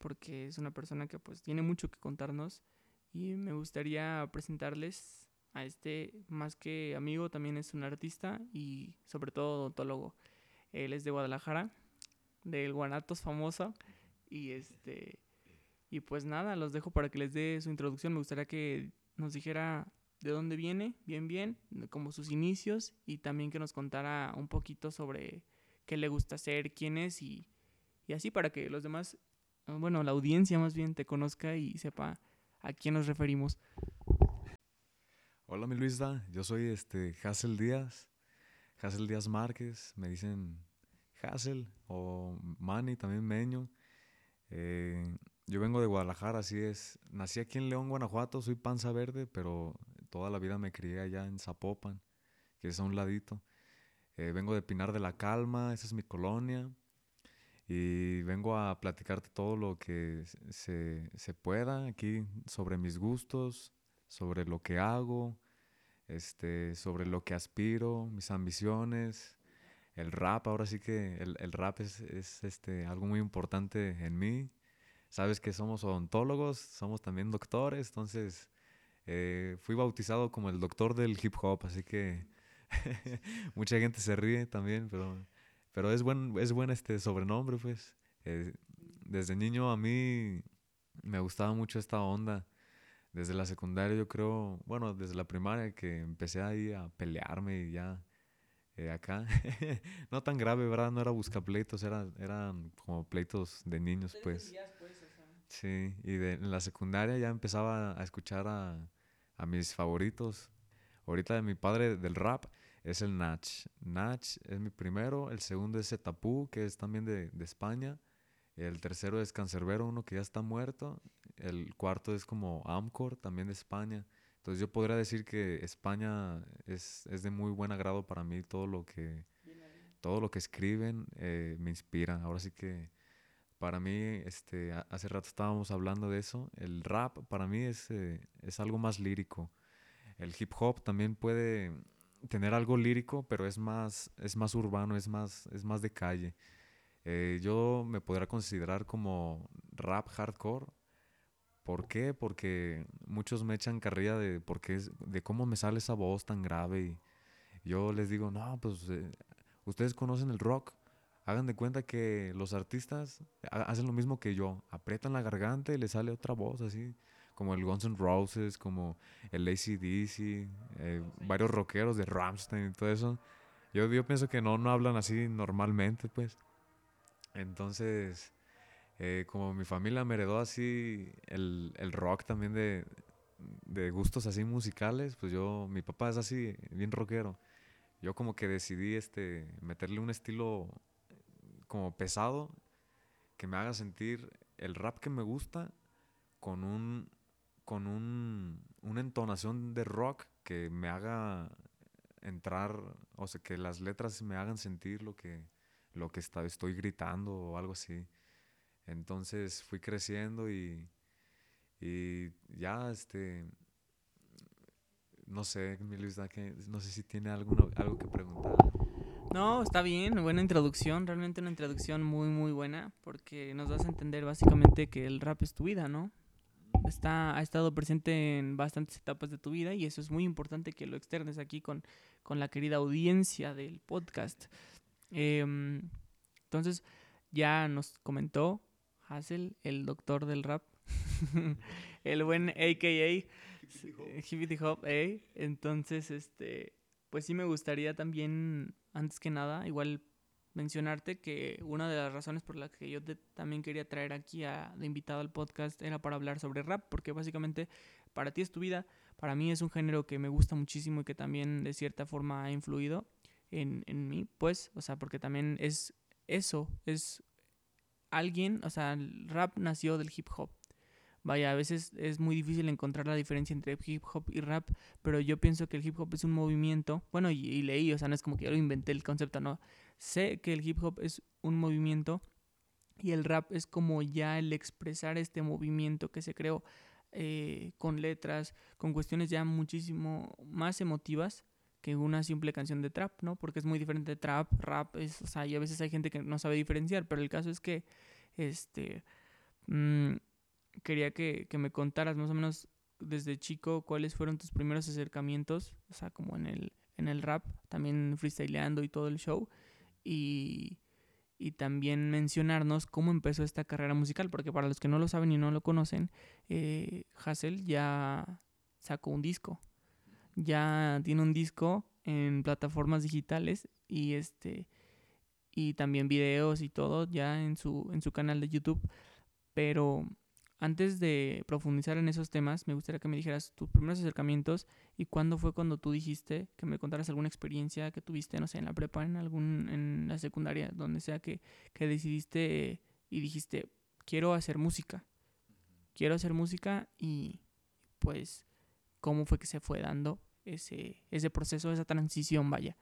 porque es una persona que pues tiene mucho que contarnos y me gustaría presentarles a este más que amigo también es un artista y sobre todo odontólogo. Él es de Guadalajara, del Guanatos famoso y este y pues nada, los dejo para que les dé su introducción. Me gustaría que nos dijera de dónde viene, bien, bien, como sus inicios y también que nos contara un poquito sobre qué le gusta hacer, quién es y, y así para que los demás, bueno, la audiencia más bien te conozca y sepa a quién nos referimos. Hola mi Luisa, yo soy este Hassel Díaz, Hassel Díaz Márquez, me dicen Hassel o Manny, también Meño. Eh, yo vengo de Guadalajara, así es. Nací aquí en León, Guanajuato, soy panza verde, pero toda la vida me crié allá en Zapopan, que es a un ladito. Eh, vengo de Pinar de la Calma, esa es mi colonia. Y vengo a platicarte todo lo que se, se pueda aquí sobre mis gustos, sobre lo que hago, este, sobre lo que aspiro, mis ambiciones. El rap, ahora sí que el, el rap es, es este, algo muy importante en mí. Sabes que somos odontólogos, somos también doctores, entonces eh, fui bautizado como el doctor del hip hop, así que mucha gente se ríe también, pero, pero es buen, es buen este sobrenombre, pues. Eh, desde niño a mí me gustaba mucho esta onda. Desde la secundaria yo creo, bueno, desde la primaria que empecé ahí a pelearme y ya eh, acá. no tan grave, ¿verdad? No era buscapleitos, era, eran como pleitos de niños, pues. Sí, y de, en la secundaria ya empezaba a escuchar a, a mis favoritos. Ahorita de mi padre del rap es el Nach. Nach es mi primero, el segundo es Zetapú, que es también de, de España. El tercero es Cancerbero, uno que ya está muerto. El cuarto es como Amcor, también de España. Entonces yo podría decir que España es, es de muy buen agrado para mí. Todo lo que, todo lo que escriben eh, me inspira. Ahora sí que para mí, este, ha- hace rato estábamos hablando de eso. El rap para mí es, eh, es algo más lírico. El hip hop también puede tener algo lírico, pero es más, es más urbano, es más, es más de calle. Eh, yo me podría considerar como rap hardcore. ¿Por qué? Porque muchos me echan carrilla de, por qué es- de cómo me sale esa voz tan grave. Y yo les digo, no, pues eh, ustedes conocen el rock. Hagan de cuenta que los artistas ha- hacen lo mismo que yo. Aprietan la garganta y les sale otra voz así. Como el Guns N' Roses, como el ACDC, eh, varios rockeros de Rammstein y todo eso. Yo, yo pienso que no, no hablan así normalmente, pues. Entonces, eh, como mi familia me heredó así el, el rock también de, de gustos así musicales, pues yo, mi papá es así, bien rockero. Yo como que decidí este, meterle un estilo como pesado que me haga sentir el rap que me gusta con un con un, una entonación de rock que me haga entrar, o sea, que las letras me hagan sentir lo que lo que está, estoy gritando o algo así. Entonces fui creciendo y, y ya, este, no sé, que, no sé si tiene alguno, algo que preguntar. No, está bien, buena introducción, realmente una introducción muy muy buena porque nos das a entender básicamente que el rap es tu vida, ¿no? Está, ha estado presente en bastantes etapas de tu vida y eso es muy importante que lo externes aquí con, con la querida audiencia del podcast. Em, entonces, ya nos comentó Hassel, el doctor del rap, el buen AKA Hippity Hop, ¿eh? Entonces, este, pues sí me gustaría también, antes que nada, igual mencionarte que una de las razones por las que yo te también quería traer aquí a, de invitado al podcast era para hablar sobre rap, porque básicamente para ti es tu vida, para mí es un género que me gusta muchísimo y que también de cierta forma ha influido en, en mí, pues, o sea, porque también es eso, es alguien, o sea, el rap nació del hip hop. Vaya, a veces es muy difícil encontrar la diferencia entre hip hop y rap, pero yo pienso que el hip hop es un movimiento, bueno, y, y leí, o sea, no es como que yo lo inventé el concepto, no. Sé que el hip hop es un movimiento y el rap es como ya el expresar este movimiento que se creó eh, con letras, con cuestiones ya muchísimo más emotivas que una simple canción de trap, ¿no? Porque es muy diferente de trap, rap, es, o sea, y a veces hay gente que no sabe diferenciar, pero el caso es que, este, mmm, quería que, que, me contaras más o menos desde chico cuáles fueron tus primeros acercamientos, o sea, como en el, en el rap, también freestyleando y todo el show, y, y también mencionarnos cómo empezó esta carrera musical, porque para los que no lo saben y no lo conocen, eh, Hassel ya sacó un disco, ya tiene un disco en plataformas digitales y este y también videos y todo ya en su en su canal de YouTube, pero antes de profundizar en esos temas, me gustaría que me dijeras tus primeros acercamientos y cuándo fue cuando tú dijiste que me contaras alguna experiencia que tuviste, no sé, en la prepa, en algún, en la secundaria, donde sea que, que decidiste y dijiste, quiero hacer música, quiero hacer música y pues cómo fue que se fue dando ese, ese proceso, esa transición, vaya.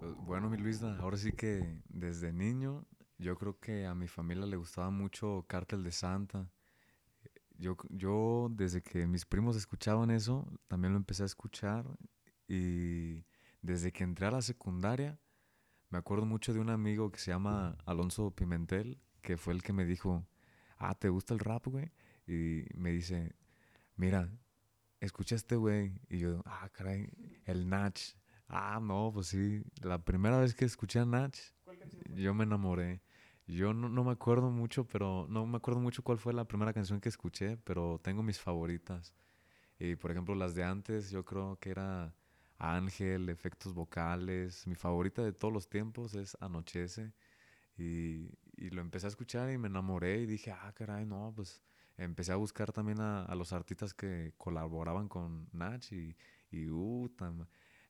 Pues, bueno, mi Luisa, ahora sí que desde niño yo creo que a mi familia le gustaba mucho Cártel de Santa. Yo, yo desde que mis primos escuchaban eso, también lo empecé a escuchar y desde que entré a la secundaria, me acuerdo mucho de un amigo que se llama Alonso Pimentel, que fue el que me dijo, ah, ¿te gusta el rap, güey? Y me dice, mira, escucha este güey. Y yo, ah, caray, el Nach. Ah, no, pues sí, la primera vez que escuché a Nach, yo me enamoré. Yo no, no, me acuerdo mucho, pero no me acuerdo mucho cuál fue la primera canción que escuché, pero tengo mis favoritas. Y por ejemplo, las de antes, yo creo que era Ángel, efectos vocales. Mi favorita de todos los tiempos es Anochece. Y, y lo empecé a escuchar y me enamoré y dije, ah, caray, no, pues empecé a buscar también a, a los artistas que colaboraban con Nach y, y uh,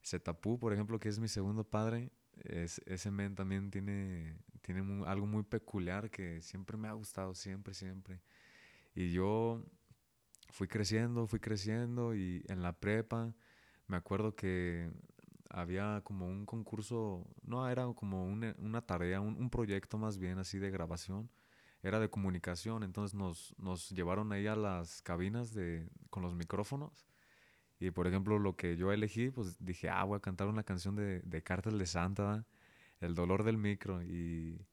Zetapu, por ejemplo, que es mi segundo padre, es, ese men también tiene, tiene algo muy peculiar que siempre me ha gustado, siempre, siempre. Y yo fui creciendo, fui creciendo y en la prepa me acuerdo que había como un concurso, no, era como una, una tarea, un, un, proyecto más bien así de grabación, era de comunicación, entonces nos, nos llevaron ahí a las cabinas de, con los micrófonos y por ejemplo, lo que yo elegí, pues dije, ah, voy a cantar una canción de, de de Santa, El dolor del micro. Y,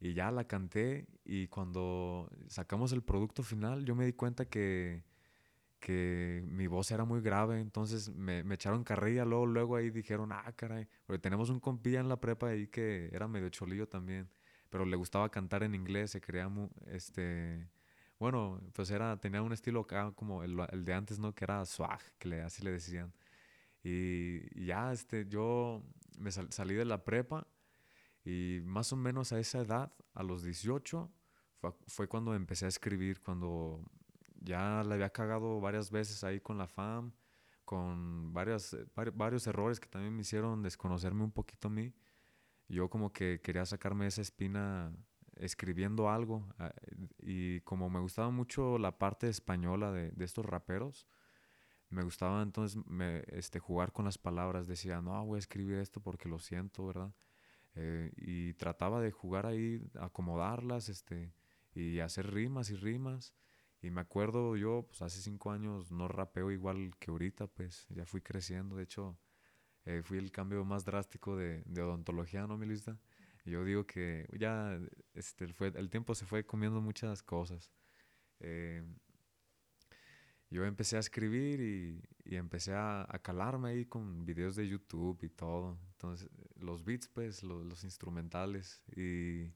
y, ya la canté. Y cuando sacamos el producto final, yo me di cuenta que, que mi voz era muy grave. Entonces me, me, echaron carrilla. Luego, luego ahí dijeron, ah, caray. Porque tenemos un compilla en la prepa ahí que era medio cholillo también. Pero le gustaba cantar en inglés, se creía muy, este bueno, pues era, tenía un estilo acá como el, de antes, ¿no? Que era swag, que le, así le decían. Y, ya, este, yo me salí de la prepa y más o menos a esa edad, a los 18, fue, fue, cuando empecé a escribir, cuando ya le había cagado varias veces ahí con la fam, con varias, varios errores que también me hicieron desconocerme un poquito a mí. Yo como que quería sacarme esa espina escribiendo algo ah, y como me gustaba mucho la parte española de, de estos raperos, me gustaba entonces me, este, jugar con las palabras, decía, no, voy a escribir esto porque lo siento, ¿verdad? Eh, y trataba de jugar ahí, acomodarlas, este, y hacer rimas y rimas. Y me acuerdo yo, pues hace cinco años no rapeo igual que ahorita, pues ya fui creciendo, de hecho, eh, fui el cambio más drástico de, de odontología, ¿no, mi lista? Yo digo que ya este, fue, el tiempo se fue comiendo muchas cosas. Eh, yo empecé a escribir y, y empecé a, a, calarme ahí con videos de YouTube y todo. Entonces, los beats, pues, los, los instrumentales. Y,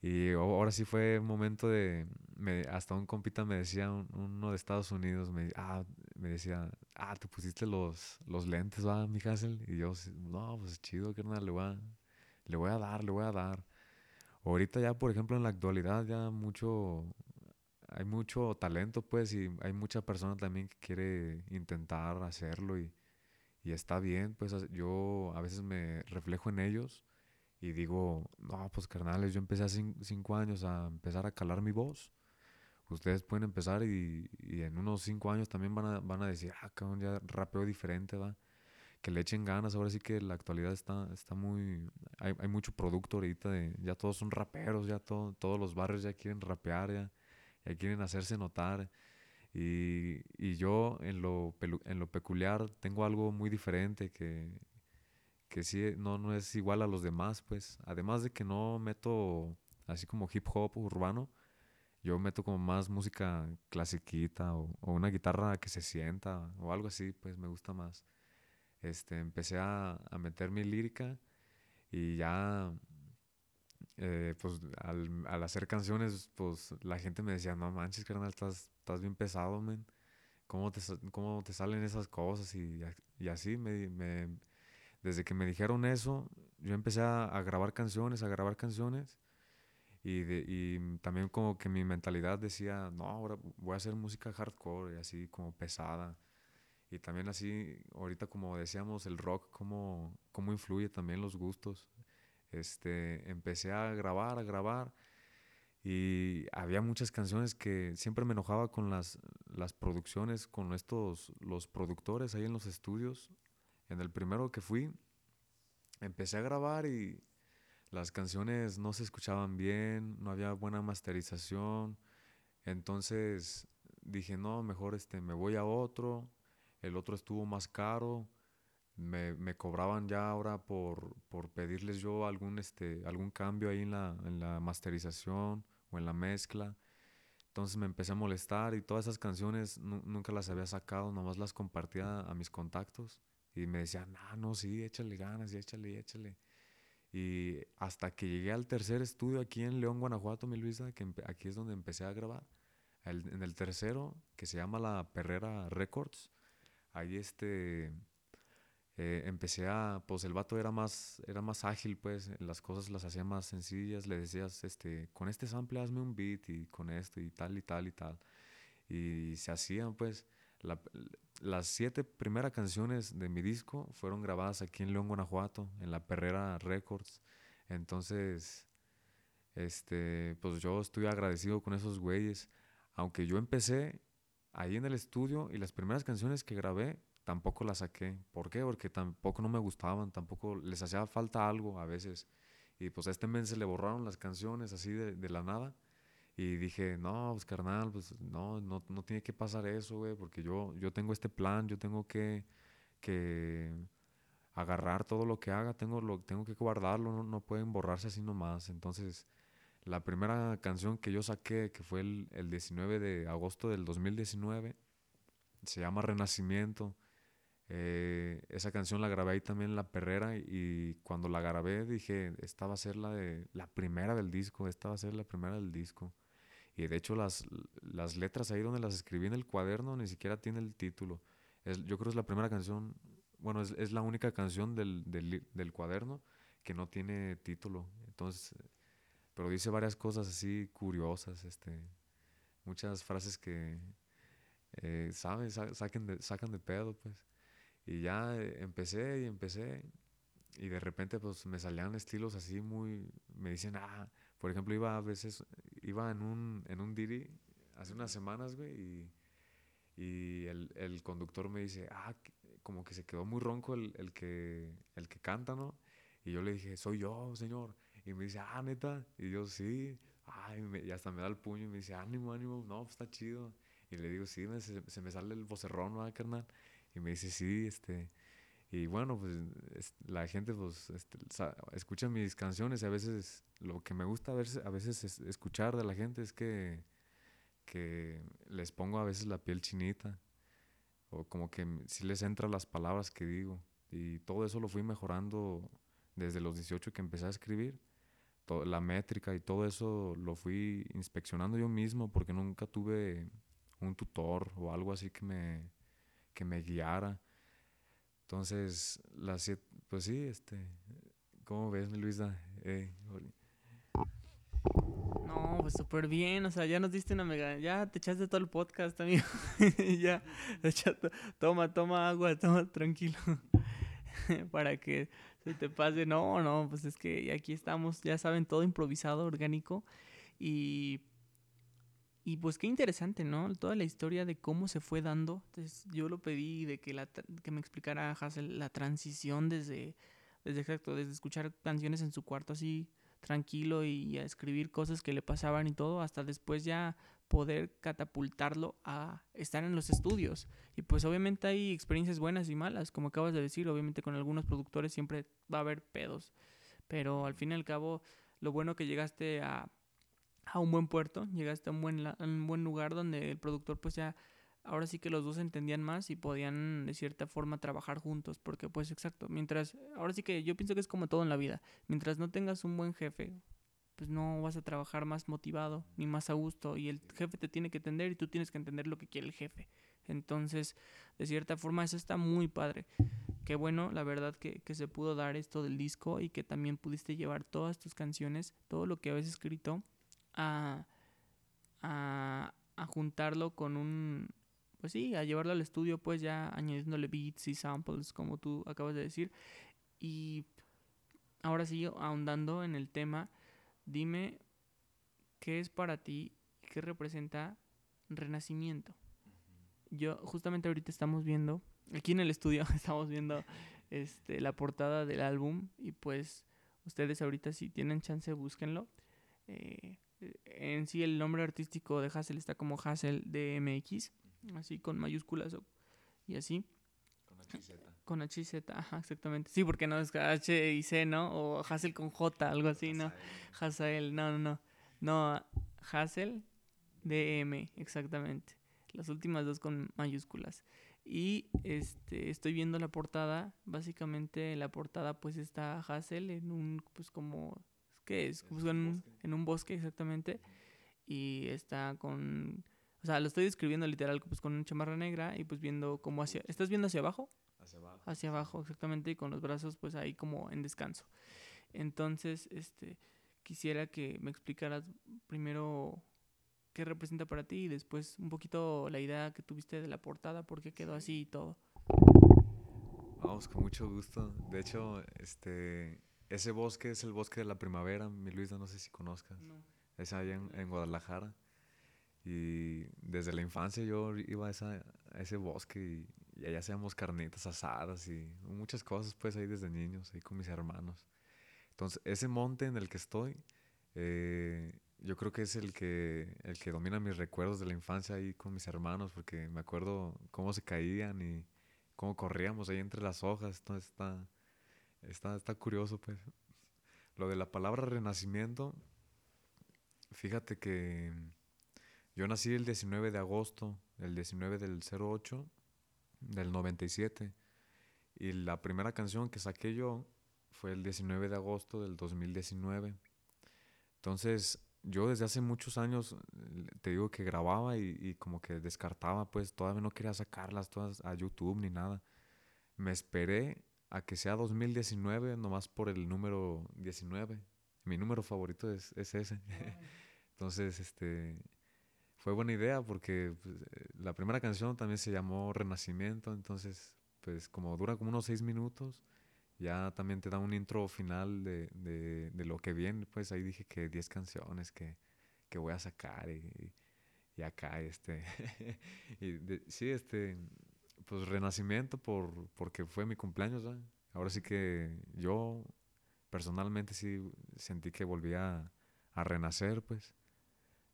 y, ahora sí fue un momento de... Me, hasta un compita me decía, uno de Estados Unidos, me, ah, me decía, ah, te pusiste los, los lentes, va, mi Hassel. Y yo, no, pues chido, carnal, le voy a, le voy a dar, le voy a dar. Ahorita ya, por ejemplo, en la actualidad ya mucho, hay mucho talento, pues, y hay mucha persona también que quiere intentar hacerlo y, y está bien, pues yo a veces me reflejo en ellos y digo, no, pues carnales, yo empecé hace cinco años a empezar a calar mi voz ustedes pueden empezar y, y en unos cinco años también van a, van a decir, ah, cabrón, ya rapeo diferente, va. Que le echen ganas, ahora sí que la actualidad está, está muy, hay, hay mucho producto ahorita, de, ya todos son raperos, ya todo, todos los barrios ya quieren rapear, ya, ya quieren hacerse notar. Y, y yo en lo, en lo peculiar tengo algo muy diferente que, que sí no, no es igual a los demás, pues. Además de que no meto así como hip hop urbano, yo meto como más música clasiquita o, o una guitarra que se sienta o algo así, pues me gusta más. Este, empecé a, a meter mi lírica y ya, eh, pues al, al hacer canciones, pues la gente me decía, no manches, carnal, estás, estás bien pesado, men. ¿Cómo te, cómo te salen esas cosas? Y, y así, me, me- desde que me dijeron eso, yo empecé a, a grabar canciones, a grabar canciones. Y, de- y también como que mi mentalidad decía, no, ahora voy a hacer música hardcore, y así como pesada. Y también así, ahorita como decíamos, el rock, cómo, cómo influye también los gustos. Este, empecé a grabar, a grabar. Y había muchas canciones que siempre me enojaba con las, las producciones, con estos, los productores ahí en los estudios. En el primero que fui, empecé a grabar y las canciones no se escuchaban bien, no había buena masterización. Entonces dije, no, mejor este, me voy a otro. El otro estuvo más caro. Me, me cobraban ya ahora por, por pedirles yo algún, este, algún cambio ahí en la, en la masterización o en la mezcla. Entonces me empecé a molestar y todas esas canciones nu- nunca las había sacado, nomás las compartía a mis contactos. Y me decían, ah, no, sí, échale ganas y échale, échale. Y hasta que llegué al tercer estudio aquí en León, Guanajuato, mi Luisa, que aquí es donde empecé a grabar. En el tercero, que se llama La Perrera Records, ahí este, eh, empecé a, pues el vato era más, era más ágil, pues, las cosas las hacía más sencillas, le decías, este, con este sample hazme un beat y con esto y tal y tal y tal. Y se hacían, pues, la- las siete primeras canciones de mi disco fueron grabadas aquí en León, Guanajuato, en la Perrera Records. Entonces, este, pues yo estoy agradecido con esos güeyes. Aunque yo empecé ahí en el estudio y las primeras canciones que grabé tampoco las saqué. ¿Por qué? Porque tampoco no me gustaban, tampoco les hacía falta algo a veces. Y pues a este men se le borraron las canciones así de, de la nada. Y dije, no, pues carnal, pues no, no, no tiene que pasar eso, güey, porque yo, yo tengo este plan, yo tengo que, que agarrar todo lo que haga, tengo, lo, tengo que guardarlo, no, no pueden borrarse así nomás. Entonces, la primera canción que yo saqué, que fue el, el 19 de agosto del 2019, se llama Renacimiento. Eh, esa canción la grabé ahí también en La Perrera y, cuando la grabé dije, esta va a ser la, de, la primera del disco, esta va a ser la primera del disco. Y de hecho las, las letras ahí donde las escribí en el cuaderno ni siquiera tiene el título. Es, yo creo que es la primera canción, bueno, es, es la única canción del, del, del cuaderno que no tiene título. Entonces, pero dice varias cosas así curiosas, este, muchas frases que, eh, ¿sabes? Sa- saquen de, sacan de pedo, pues. Y ya eh, empecé y empecé y de repente pues me salían estilos así muy, me dicen, ah, por ejemplo, iba a veces, iba en un, en un Didi hace unas semanas, güey, y, y el, el conductor me dice, ah, como que se quedó muy ronco el, el que, el que canta, ¿no? Y yo le dije, soy yo, señor. Y me dice, ah, neta. Y yo, sí. Ay, me- y hasta me da el puño y me dice, ánimo, ánimo, no, pues está chido. Y le digo, sí, me- se, se me sale el vocerrón, ¿no, carnal? Y me dice, sí, este. Y bueno, pues es- la gente pues este, escucha mis canciones y a veces lo que me gusta a veces, a veces es escuchar de la gente es que, que les pongo a veces la piel chinita o como que sí les entran las palabras que digo y todo eso lo fui mejorando desde los 18 que empecé a escribir. La métrica y todo eso lo fui inspeccionando yo mismo porque nunca tuve un tutor o algo así que me, que me guiara. Entonces, las siete, pues sí, este, ¿cómo ves, Luisa? Eh, No, pues súper bien, o sea, ya nos diste una mega, ya te echaste todo el podcast, amigo. ya, toma, toma agua, toma tranquilo. Para que se te pase. No, no, pues es que aquí estamos, ya saben, todo improvisado, orgánico. Y y pues qué interesante, ¿no? Toda la historia de cómo se fue dando. Entonces yo lo pedí de que, la, que me explicara Hassel la transición desde, desde exacto, desde escuchar canciones en su cuarto así tranquilo y a escribir cosas que le pasaban y todo, hasta después ya poder catapultarlo a estar en los estudios. Y pues obviamente hay experiencias buenas y malas, como acabas de decir, obviamente con algunos productores siempre va a haber pedos, pero al fin y al cabo lo bueno que llegaste a, a un buen puerto, llegaste a un buen, a un buen lugar donde el productor pues ya ahora sí que los dos entendían más y podían de cierta forma trabajar juntos, porque pues exacto, mientras, ahora sí que yo pienso que es como todo en la vida, mientras no tengas un buen jefe, pues no vas a trabajar más motivado ni más a gusto y el jefe te tiene que entender y tú tienes que entender lo que quiere el jefe. Entonces, de cierta forma, eso está muy padre. Qué bueno, la verdad, que, que se pudo dar esto del disco y que también pudiste llevar todas tus canciones, todo lo que habías escrito, a, a, a juntarlo con un, pues sí, a llevarlo al estudio, pues ya añadiéndole beats y samples, como tú acabas de decir. Y ahora sí, ahondando en el tema, dime qué es para ti, qué representa renacimiento. Yo, justamente ahorita estamos viendo, aquí en el estudio estamos viendo este, la portada del álbum y pues ustedes ahorita si tienen chance búsquenlo. Eh, en sí el nombre artístico de Hassel está como Hassel DMX, así con mayúsculas y así. Con Con HZ, ajá, exactamente. Sí, porque no es H y C, ¿no? O Hassel con J, algo así, ¿no? Hassel, no, no, no. No, Hassel DM, exactamente. Las últimas dos con mayúsculas. Y este estoy viendo la portada, básicamente la portada pues está Hassel en un pues como ¿qué es? Pues en, un, en un bosque exactamente y está con o sea, lo estoy describiendo literal pues con una chamarra negra y pues viendo como hacia ¿Estás viendo hacia abajo? Hacia abajo. Hacia abajo, exactamente, y con los brazos pues ahí como en descanso. Entonces, este quisiera que me explicaras primero qué representa para ti y después un poquito la idea que tuviste de la portada, por qué quedó así y todo. Vamos, con mucho gusto. De hecho, este, ese bosque es el bosque de la primavera, mi Luisa, no sé si conozcas. No. Es allá en, en Guadalajara. Y desde la infancia yo iba a, esa, a ese bosque y, y, allá hacíamos carnitas asadas y muchas cosas pues ahí desde niños, ahí con mis hermanos. Entonces, ese monte en el que estoy, eh, yo creo que es el que, el que domina mis recuerdos de la infancia ahí con mis hermanos, porque me acuerdo cómo se caían y cómo corríamos ahí entre las hojas. Entonces está, está, está curioso, pues. Lo de la palabra renacimiento, fíjate que yo nací el 19 de agosto, el 19 del 08 del 97. Y la primera canción que saqué yo fue el 19 de agosto del 2019. Entonces, yo desde hace muchos años, te digo que grababa y, y, como que descartaba, pues todavía no quería sacarlas todas a YouTube ni nada. Me esperé a que sea 2019, nomás por el número 19. Mi número favorito es, es ese. Entonces, este, fue buena idea porque pues, la primera canción también se llamó Renacimiento, entonces pues como dura como unos seis minutos, ya también te da un intro final de, de, de lo que viene, pues ahí dije que 10 canciones que, que, voy a sacar y, y acá este, y sí, este, pues Renacimiento por, porque fue mi cumpleaños, ¿verdad? ahora sí que yo personalmente sí sentí que volvía a renacer, pues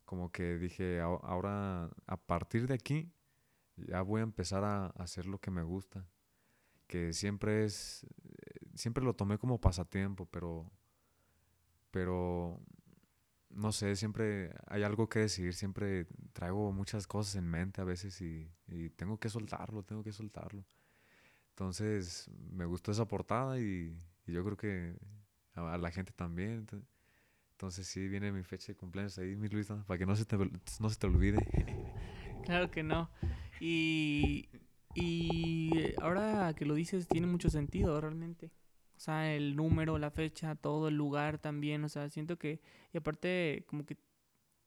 como que dije, ahora a partir de aquí ya voy a empezar a hacer lo que me gusta, que siempre es, siempre lo tomé como pasatiempo, pero, pero, no sé, siempre hay algo que decir, siempre traigo muchas cosas en mente a veces y, y tengo que soltarlo, tengo que soltarlo. Entonces me gustó esa portada y, y yo creo que a la gente también. Entonces, sí, viene mi fecha de cumpleaños ahí, mi Luisa, para que no se te, no se te olvide. Claro que no. Y, y ahora que lo dices, tiene mucho sentido realmente. O sea, el número, la fecha, todo el lugar también. O sea, siento que... Y aparte, como que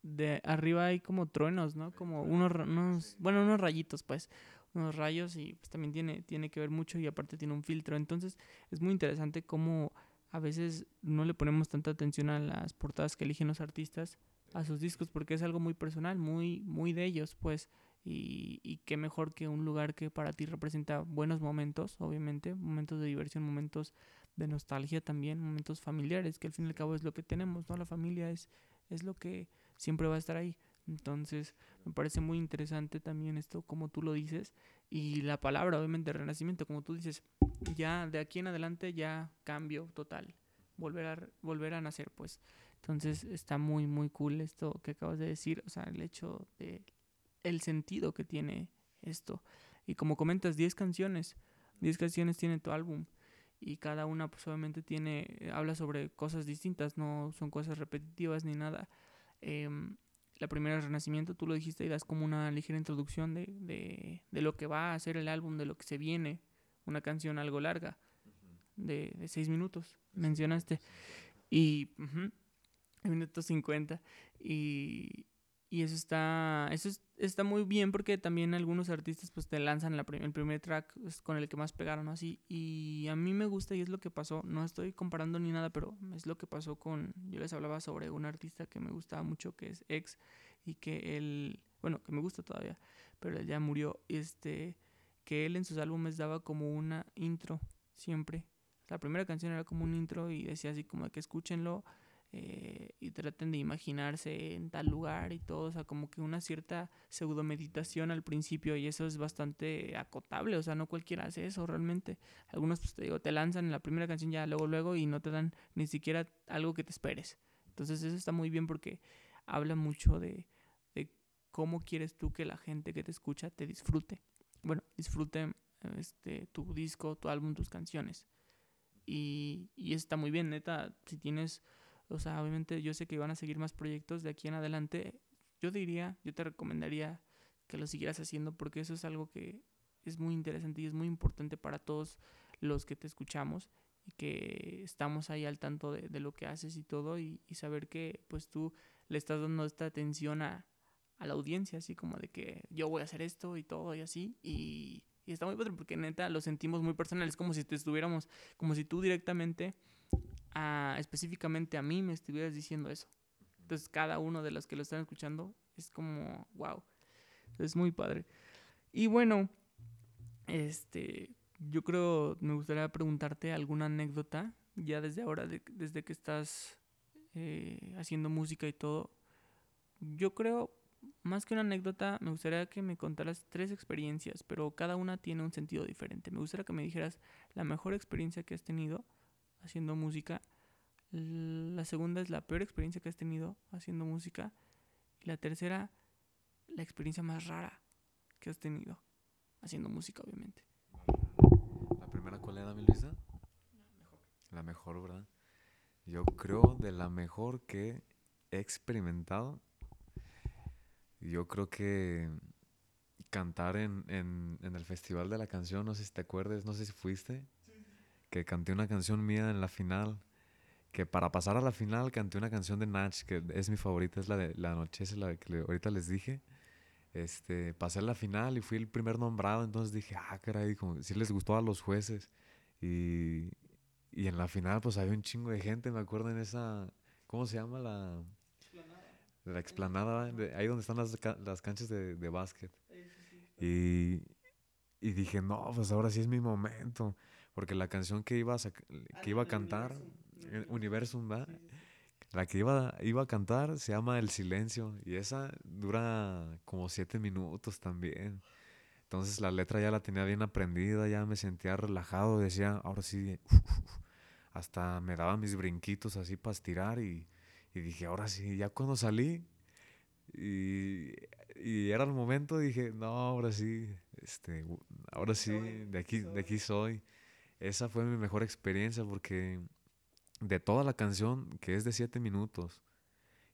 de arriba hay como truenos, ¿no? Como unos, unos bueno, unos rayitos, pues. Unos rayos y pues también tiene, tiene que ver mucho y aparte tiene un filtro. Entonces, es muy interesante cómo a veces no le ponemos tanta atención a las portadas que eligen los artistas, a sus discos porque es algo muy personal, muy, muy de ellos, pues. Y, y qué mejor que un lugar que para ti representa buenos momentos, obviamente, momentos de diversión, momentos de nostalgia también, momentos familiares, que al fin y al cabo es lo que tenemos, ¿no? La familia es, es lo que siempre va a estar ahí. Entonces, me parece muy interesante también esto, como tú lo dices, y la palabra, obviamente, renacimiento, como tú dices, ya de aquí en adelante ya cambio total, volver a, volver a nacer, pues. Entonces, está muy, muy cool esto que acabas de decir, o sea, el hecho de el sentido que tiene esto. Y como comentas, 10 canciones, 10 canciones tiene tu álbum y cada una pues obviamente tiene, habla sobre cosas distintas, no son cosas repetitivas ni nada. Em, la primera es Renacimiento, tú lo dijiste y das como una ligera introducción de, de, de, lo que va a ser el álbum, de lo que se viene, una canción algo larga, de, de seis minutos, mencionaste. Y, uh minuto 50. Y, y eso está, eso está muy bien porque también algunos artistas pues te lanzan la el primer track pues, con el que más pegaron así. Y a mí me gusta y es lo que pasó. No estoy comparando ni nada, pero es lo que pasó con... Yo les hablaba sobre un artista que me gustaba mucho que es Ex y que él... Bueno, que me gusta todavía, pero él ya murió. Este, que él en sus álbumes daba como una intro siempre. La primera canción era como un intro y decía así como que escúchenlo eh, y traten de imaginarse en tal lugar y todo, o sea, como que una cierta pseudo meditación al principio y eso es bastante acotable, o sea, no cualquiera hace eso realmente. Algunos, pues te digo, te lanzan en la primera canción ya luego, luego y no te dan ni siquiera algo que te esperes. Entonces eso está muy bien porque habla mucho de, cómo quieres tú que la gente que te escucha te disfrute. Bueno, disfrute este, tu disco, tu álbum, tus canciones. Y, y está muy bien, neta, si tienes o sea, obviamente yo sé que van a seguir más proyectos de aquí en adelante. Yo diría, yo te recomendaría que lo siguieras haciendo porque eso es algo que es muy interesante y es muy importante para todos los que te escuchamos y que estamos ahí al tanto de, lo que haces y todo y, y, saber que pues tú le estás dando esta atención a, a, la audiencia, así como de que yo voy a hacer esto y todo y así y, y está muy padre porque neta lo sentimos muy personal, es como si te estuviéramos, como si tú directamente específicamente a mí me estuvieras diciendo eso. Entonces cada uno de los que lo están escuchando es como, wow, es muy padre. Y bueno, este, yo creo, me gustaría preguntarte alguna anécdota, ya desde ahora, de, desde que estás eh, haciendo música y todo. Yo creo, más que una anécdota, me gustaría que me contaras tres experiencias, pero cada una tiene un sentido diferente. Me gustaría que me dijeras la mejor experiencia que has tenido haciendo música. La segunda es la peor experiencia que has tenido haciendo música. Y la tercera, la experiencia más rara que has tenido haciendo música, obviamente. ¿La primera cuál era, mi Luisa? La mejor. La mejor, ¿verdad? Yo creo de la mejor que he experimentado. Yo creo que cantar en, en, en el Festival de la Canción, no sé si te acuerdas, no sé si fuiste que canté una canción mía en la final, que para pasar a la final canté una canción de Natch, que es mi favorita, es la de La Noche, es la que ahorita les dije. Este, pasé a la final y fui el primer nombrado, entonces dije, ah, caray, como si les gustó a los jueces. Y, y en la final, pues había un chingo de gente, me acuerdo en esa, ¿cómo se llama la? La explanada, ahí donde están las, las canchas de, de básquet. Y, y dije, no, pues ahora sí es mi momento. Porque la canción que iba a, que iba a cantar, Universum, ¿verdad? La que iba, iba a cantar se llama El Silencio y esa dura como siete minutos también. Entonces la letra ya la tenía bien aprendida, ya me sentía relajado, decía, ahora sí, hasta me daba mis brinquitos así para estirar y, y dije, ahora sí, ya cuando salí y, y, era el momento, dije, no, ahora sí, este, ahora sí, de aquí, de aquí soy esa fue mi mejor experiencia porque de toda la canción, que es de siete minutos,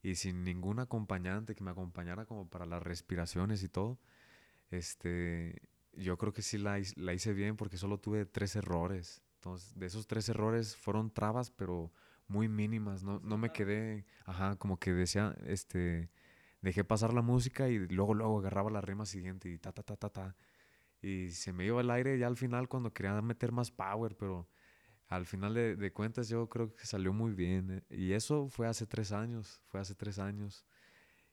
y sin ningún acompañante que me acompañara como para las respiraciones y todo, este, yo creo que sí la, la hice bien porque solo tuve tres errores. Entonces, de esos tres errores fueron trabas, pero muy mínimas. No, no me quedé, ajá, como que decía, este, dejé pasar la música y luego, luego agarraba la rima siguiente y ta, ta, ta, ta, ta y se me iba el aire ya al final cuando quería meter más power, pero al final de, cuentas yo creo que salió muy bien. Y eso fue hace tres años, fue hace tres años.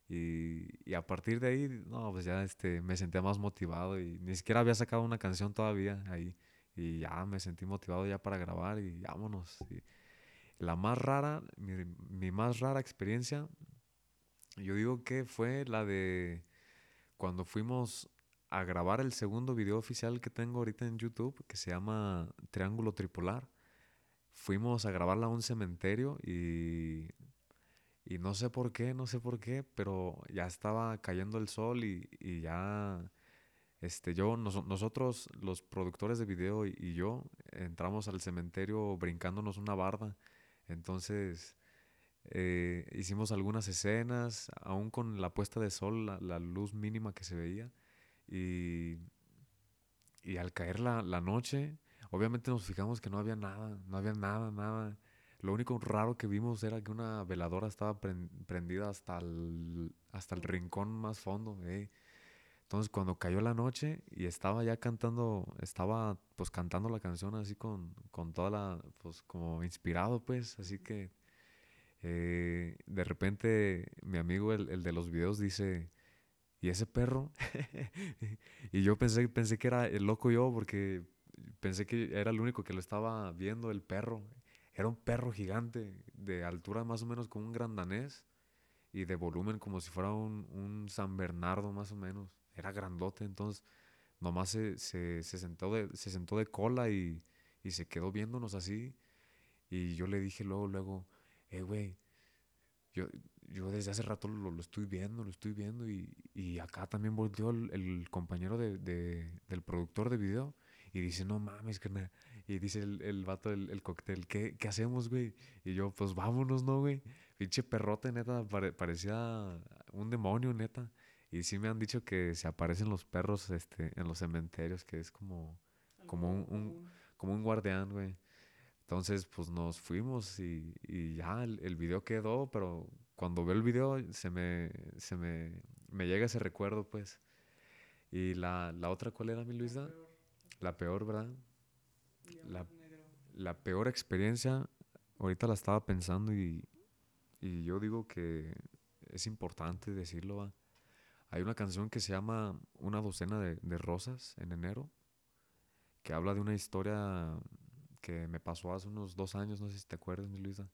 Y, y, a partir de ahí, no, pues ya este, me sentía más motivado y ni siquiera había sacado una canción todavía ahí. Y ya me sentí motivado ya para grabar y vámonos. Y la más rara, mi, mi más rara experiencia, yo digo que fue la de cuando fuimos a grabar el segundo video oficial que tengo ahorita en YouTube, que se llama Triángulo Tripolar. Fuimos a grabarla a un cementerio y, y no sé por qué, no sé por qué, pero ya estaba cayendo el sol y, y ya, este, yo, nosotros, los productores de video y, yo, entramos al cementerio brincándonos una barda. Entonces, eh, hicimos algunas escenas, aún con la puesta de sol, la, la luz mínima que se veía. Y, y al caer la, la, noche, obviamente nos fijamos que no había nada, no había nada, nada. Lo único raro que vimos era que una veladora estaba prendida hasta el, hasta el rincón más fondo. Eh. Entonces cuando cayó la noche y estaba ya cantando, estaba pues cantando la canción así con, con toda la, pues como inspirado pues, así que eh, de repente mi amigo el, el de los videos dice, ¿y ese perro? y yo pensé, pensé que era el loco yo porque pensé que era el único que lo estaba viendo, el perro. Era un perro gigante, de altura más o menos como un gran danés y de volumen como si fuera un, un San Bernardo más o menos. Era grandote, entonces nomás se, se, se, sentó, de, se sentó de cola y, y se quedó viéndonos así. Y yo le dije luego, luego, eh, güey, yo, yo desde hace rato lo, lo, estoy viendo, lo estoy viendo y, y acá también volteó el, el compañero de, de, del productor de video y dice, no mames, carnal. Y dice el, el vato, el, el cóctel, ¿qué, ¿qué hacemos, güey? Y yo, pues vámonos, ¿no, güey? Pinche perrote, neta, pare, parecía un demonio, neta. Y sí me han dicho que se aparecen los perros este, en los cementerios, que es como, como un, un, como un guardián, güey. Entonces, pues nos fuimos y, y ya el, el, video quedó, pero cuando veo el video se me, se me, me llega ese recuerdo, pues. Y la, la otra, ¿cuál era, mi Luisa? La peor, ¿verdad? La, la, peor experiencia, ahorita la estaba pensando y, y yo digo que es importante decirlo. ¿va? Hay una canción que se llama Una docena de, de rosas en enero, que habla de una historia que me pasó hace unos dos años, no sé si te acuerdas, mi Luisa,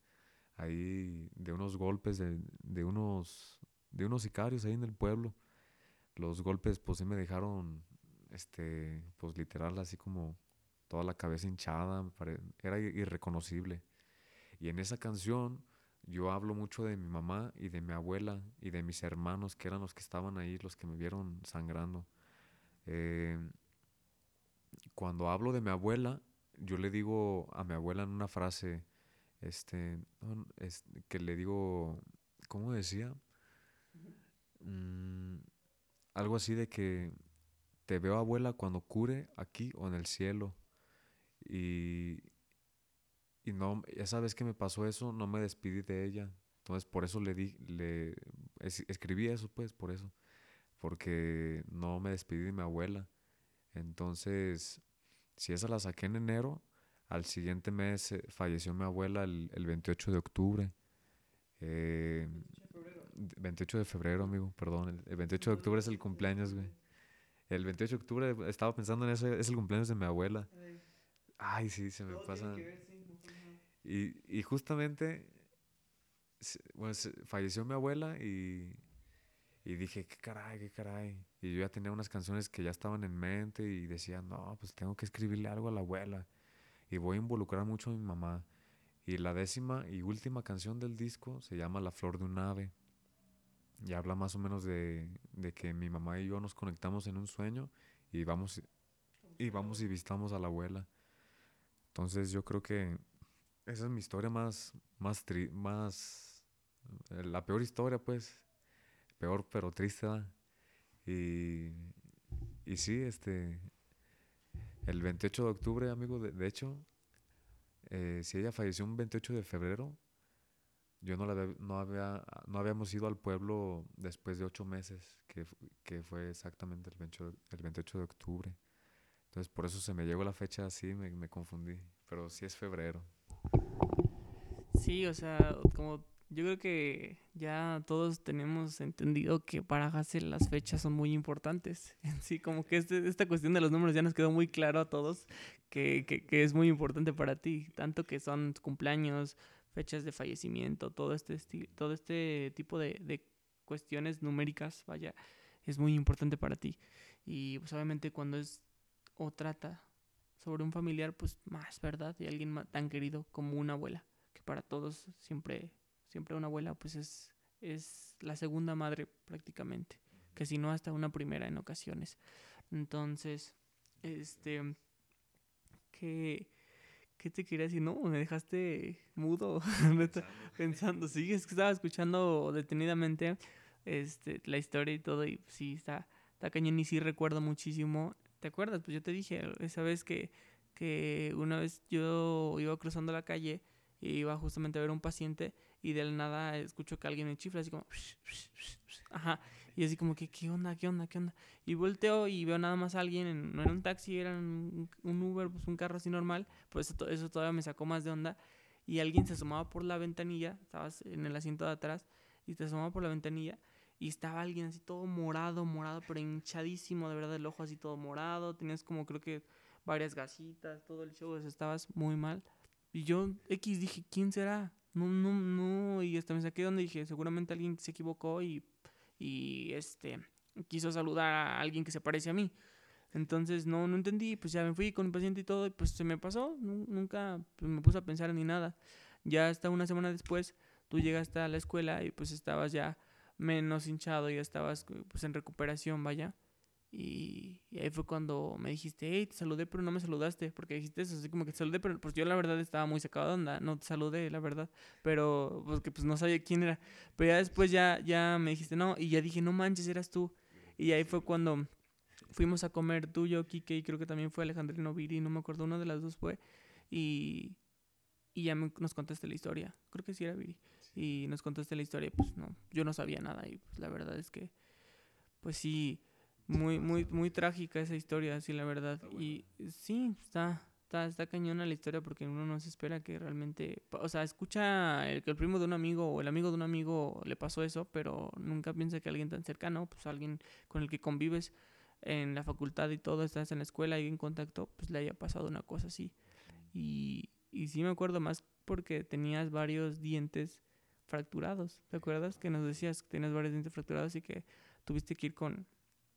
ahí de unos golpes de, de, unos, de unos sicarios ahí en el pueblo. Los golpes pues sí me dejaron, este, pues literal así como toda la cabeza hinchada, era irreconocible. Y en esa canción yo hablo mucho de mi mamá y de mi abuela y de mis hermanos, que eran los que estaban ahí, los que me vieron sangrando. Eh, cuando hablo de mi abuela, yo le digo a mi abuela en una frase, este, que le digo, ¿cómo decía? Mm, algo así de que te veo abuela cuando cure aquí o en el cielo. Y, y no, esa vez que me pasó eso, no me despedí de ella. Entonces por eso le di, le escribí eso, pues, por eso. Porque no me despedí de mi abuela. Entonces, si esa la saqué en enero, al siguiente mes eh, falleció mi abuela el, el 28 de octubre. Eh, 28 de febrero, amigo, perdón. El, 28 de octubre es el cumpleaños, güey. El 28 de octubre, estaba pensando en eso, es el cumpleaños de mi abuela. Ay, sí, se me pasa. Y, y justamente, bueno, falleció mi abuela y y dije, qué caray, qué caray. Y yo ya tenía unas canciones que ya estaban en mente y decía, no, pues tengo que escribirle algo a la abuela. Y voy a involucrar mucho a mi mamá. Y la décima y última canción del disco se llama La Flor de un Ave. Y habla más o menos de, de que mi mamá y yo nos conectamos en un sueño y vamos y vamos y visitamos a la abuela. Entonces yo creo que esa es mi historia más, más, tri más, eh, la peor historia pues, peor pero triste. Y, y sí, este, el 28 de octubre, amigo, de, de hecho, eh, si ella falleció un 28 de febrero, yo no, la no, había, no habíamos ido al pueblo después de ocho meses, que, que fue exactamente el 28, el 28 de octubre. Entonces por eso se me llegó la fecha así, me, me confundí, pero sí es febrero. Sí, o sea, como yo creo que ya todos tenemos entendido que para Hassel las fechas son muy importantes. Sí, como que este, esta cuestión de los números ya nos quedó muy claro a todos que, que, que es muy importante para ti, tanto que son cumpleaños, fechas de fallecimiento, todo este, todo este tipo de, de cuestiones numéricas, vaya, es muy importante para ti. Y pues obviamente cuando es o trata sobre un familiar, pues más, ¿verdad? Y alguien tan querido como una abuela, que para todos siempre, siempre una abuela, pues es, es la segunda madre prácticamente, que si no hasta una primera en ocasiones. Entonces, este, que... ¿Qué te quería decir? No, me dejaste mudo, pensando. Sí, es que estaba escuchando detenidamente este, la historia y todo, y sí, está, está cañón y sí recuerdo muchísimo. ¿Te acuerdas? Pues yo te dije esa vez que, que una vez yo iba cruzando la calle iba justamente a ver un paciente y de la nada escucho que alguien me chifla así como... Ajá. Y así como que, ¿qué onda? ¿Qué onda? ¿Qué onda? Y volteo y veo nada más a alguien, en, no era un taxi, era un, un, Uber, pues un carro así normal. Pues eso, eso todavía me sacó más de onda. Y alguien se asomaba por la ventanilla, estabas en el asiento de atrás, y te asomaba por la ventanilla y estaba alguien así todo morado, morado, pero hinchadísimo, de verdad, el ojo así todo morado. Tenías como creo que varias gasitas, todo el show, estabas muy mal. Y yo, X, dije, ¿quién será? No, no, no. Y hasta me saqué donde dije, seguramente alguien se equivocó y, y este, quiso saludar a alguien que se parece a mí. Entonces no, no entendí, pues ya me fui con el paciente y todo, y pues se me pasó, nunca pues, me puse a pensar ni nada. Ya hasta una semana después, tú llegaste a la escuela y pues estabas ya menos hinchado, ya estabas pues en recuperación, vaya. Y, ahí fue cuando me dijiste, hey, te saludé, pero no me saludaste, porque dijiste eso, así como que te saludé, pero pues yo la verdad estaba muy sacado de onda, no te saludé, la verdad, pero pues que pues no sabía quién era. Pero ya después ya, ya me dijiste, no, y ya dije, no manches, eras tú. Y ahí fue cuando fuimos a comer tú, yo, Kike, y creo que también fue Alejandrino Viri, no me acuerdo, una de las dos fue, y, y ya nos contaste la historia, creo que sí era Viri y nos contaste la historia, pues no, yo no sabía nada y pues la verdad es que, pues sí, muy, muy, muy trágica esa historia, sí, la verdad. Y sí, está, está, está cañona la historia porque uno no se espera que realmente, o sea, escucha el, que el primo de un amigo o el amigo de un amigo le pasó eso, pero nunca piensa que alguien tan cercano, pues alguien con el que convives en la facultad y todo, estás en la escuela y en contacto, pues le haya pasado una cosa así. Y, y sí me acuerdo más porque tenías varios dientes fracturados. ¿Te acuerdas que nos decías que tienes varios dientes fracturados y que tuviste que ir con,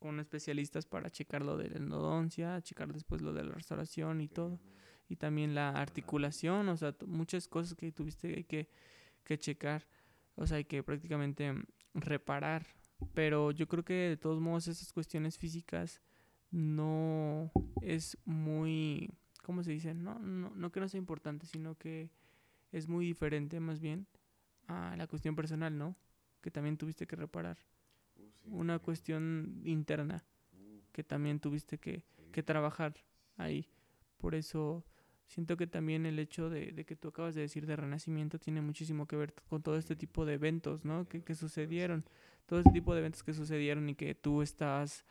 con especialistas para checar lo de la endodoncia, checar después lo de la restauración y todo? Y también la articulación, o sea, muchas cosas que tuviste que, que checar, o sea, hay que prácticamente reparar. Pero yo creo que de todos modos esas cuestiones físicas no es muy, ¿cómo se dice? No, no, no que no sea importante, sino que es muy diferente más bien a la cuestión personal, ¿no? Que también tuviste que reparar. Una cuestión interna que también tuviste que, que, trabajar ahí. Por eso siento que también el hecho de, de, que tú acabas de decir de renacimiento tiene muchísimo que ver con todo este tipo de eventos, ¿no? Que, que sucedieron. Todo este tipo de eventos que sucedieron y que tú estás